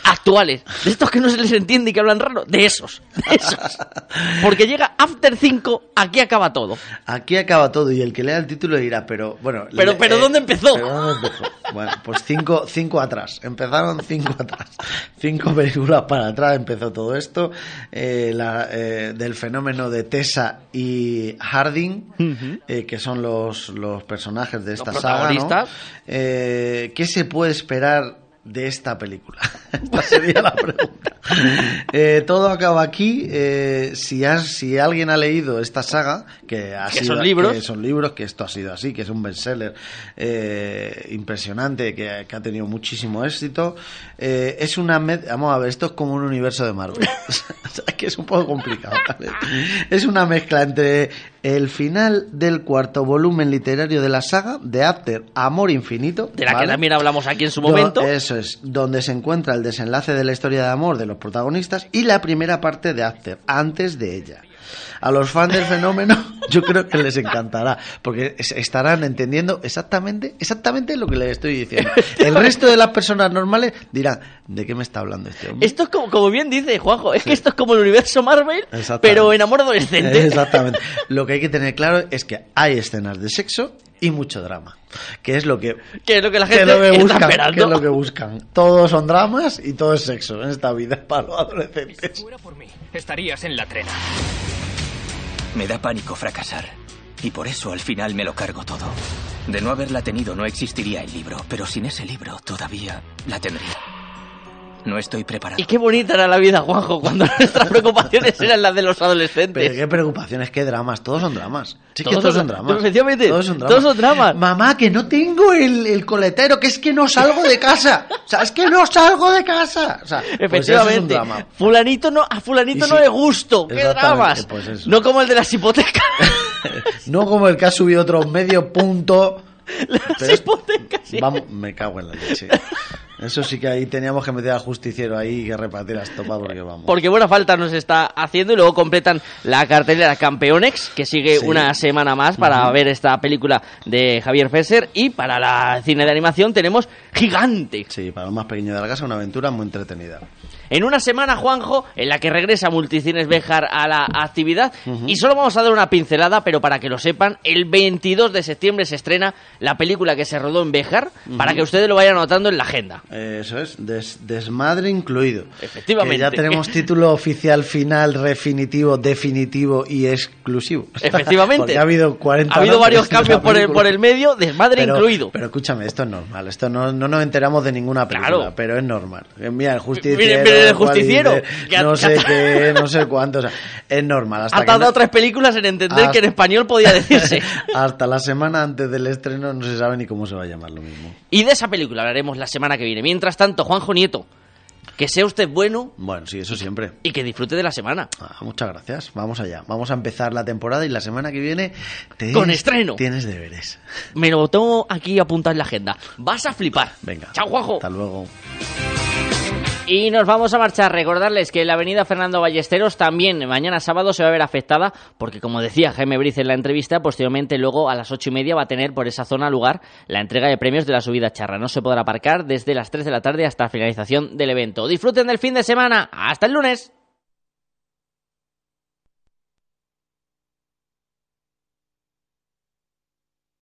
actuales, de estos que no se les entiende y que hablan raro, de esos, de esos. (laughs) Porque llega After 5, aquí acaba todo. aquí acaba todo y el que lea el título dirá pero bueno Pero- le- pero ¿dónde empezó? pero ¿dónde empezó? bueno pues cinco cinco atrás empezaron cinco atrás cinco películas para atrás empezó todo esto eh, la, eh, del fenómeno de Tessa y Harding eh, que son los, los personajes de esta saga ¿no? protagonistas. Eh, ¿qué se puede esperar de esta película? (laughs) esta sería la pregunta Eh, todo acaba aquí eh, si, has- si alguien ha leído esta saga que, ha Que sido- son libros. que son libros que esto ha sido así que es un bestseller eh, impresionante que, que ha tenido muchísimo éxito eh, es una med- vamos a ver esto es como un universo de Marvel (laughs) (laughs) sea, que es un poco complicado ¿vale? es una mezcla entre el final del cuarto volumen literario de la saga de After Amor Infinito De la que también hablamos aquí en su Do- momento. Eso es, donde se encuentra el desenlace de la historia de amor de los protagonistas y la primera parte de After, antes de ella. A los fans del fenómeno (laughs) yo creo que les encantará, porque es- estarán entendiendo exactamente, exactamente lo que les estoy diciendo. (laughs) El resto de las personas normales dirán, ¿de qué me está hablando este hombre? Esto es como, como bien dice Juanjo, es que esto es como el universo Marvel, Exactamente. pero en amor adolescente. (laughs) Exactamente. Lo que hay que tener claro es que hay escenas de sexo y mucho drama, que es lo que Que es lo que la gente es lo que está buscan, esperando. que es lo que buscan. Todos son dramas y todo es sexo en esta vida para los adolescentes. Estarías en la trena. Me da pánico fracasar. Y por eso al final me lo cargo todo. De no haberla tenido no existiría el libro, pero sin ese libro todavía la tendría. No estoy preparado. Y qué bonita era la vida, Juanjo, cuando (laughs) nuestras preocupaciones eran las de los adolescentes. Pero qué preocupaciones, qué dramas, todos son dramas. Sí, que Todos son- dramas. efectivamente, todos son dramas. todos son dramas. Mamá, que no tengo el, el coletero, que es que no salgo de casa. O sea, es que no salgo de casa. O sea, pues eso es un Efectivamente. drama. fulanito no, a fulanito no le gusto. ¡Qué dramas! pues eso. no como el de las hipotecas. (laughs) No como el que ha subido otro medio punto. (laughs) Pero es- Vamos, me cago en la leche. Eso sí que ahí teníamos que meter al justiciero ahí y que repartir las topas porque vamos. Porque buena falta nos está haciendo y luego completan la cartelera Campeonex, que sigue Sí. una semana más para ver esta película de Javier Fesser. Y para la cine de animación tenemos Gigante. Sí, para los más pequeños de la casa, una aventura muy entretenida. En una semana, Juanjo, en la que regresa Multicines Bejar a la actividad. Y solo vamos a dar una pincelada, pero para que lo sepan, el 22 de septiembre se estrena la película que se rodó en Bejar, para que ustedes lo vayan anotando en la agenda. Eso es, des- desmadre incluido. Efectivamente. Que ya tenemos título oficial, final, definitivo, definitivo y exclusivo. Efectivamente. Ha habido 40 Ha habido nombres varios cambios por el, película. por el medio, desmadre Pero- incluido. Pero escúchame, esto es normal. Esto no, no nos enteramos de ninguna película, Claro. pero es normal. Mira, el justiciero. Mire, justiciero, dice, (laughs) no sé qué, no sé cuánto. O sea, es normal. Hasta ha tardado no- tres películas en entender Hasta- que en español podía decirse. (laughs) hasta la semana antes del estreno no se sabe ni cómo se va a llamar lo mismo. y de esa película hablaremos la semana que viene. Mientras tanto, Juanjo Nieto, que sea usted bueno Bueno, sí, eso siempre. y que disfrute de la semana. Ah, muchas gracias. Vamos allá. Vamos a empezar la temporada y la semana que viene te- Con estreno. Tienes deberes. Me lo tengo aquí apuntado en la agenda. Vas a flipar. Venga. Chao, Juanjo. Hasta luego. Y nos vamos a marchar. Recordarles que la avenida Fernando Ballesteros también mañana sábado se va a ver afectada porque, como decía Jaime Briz en la entrevista, posteriormente luego a las ocho y media va a tener por esa zona lugar la entrega de premios de la subida charra. No se podrá aparcar desde las 3 de la tarde hasta la finalización del evento. Disfruten del fin de semana. Hasta el lunes.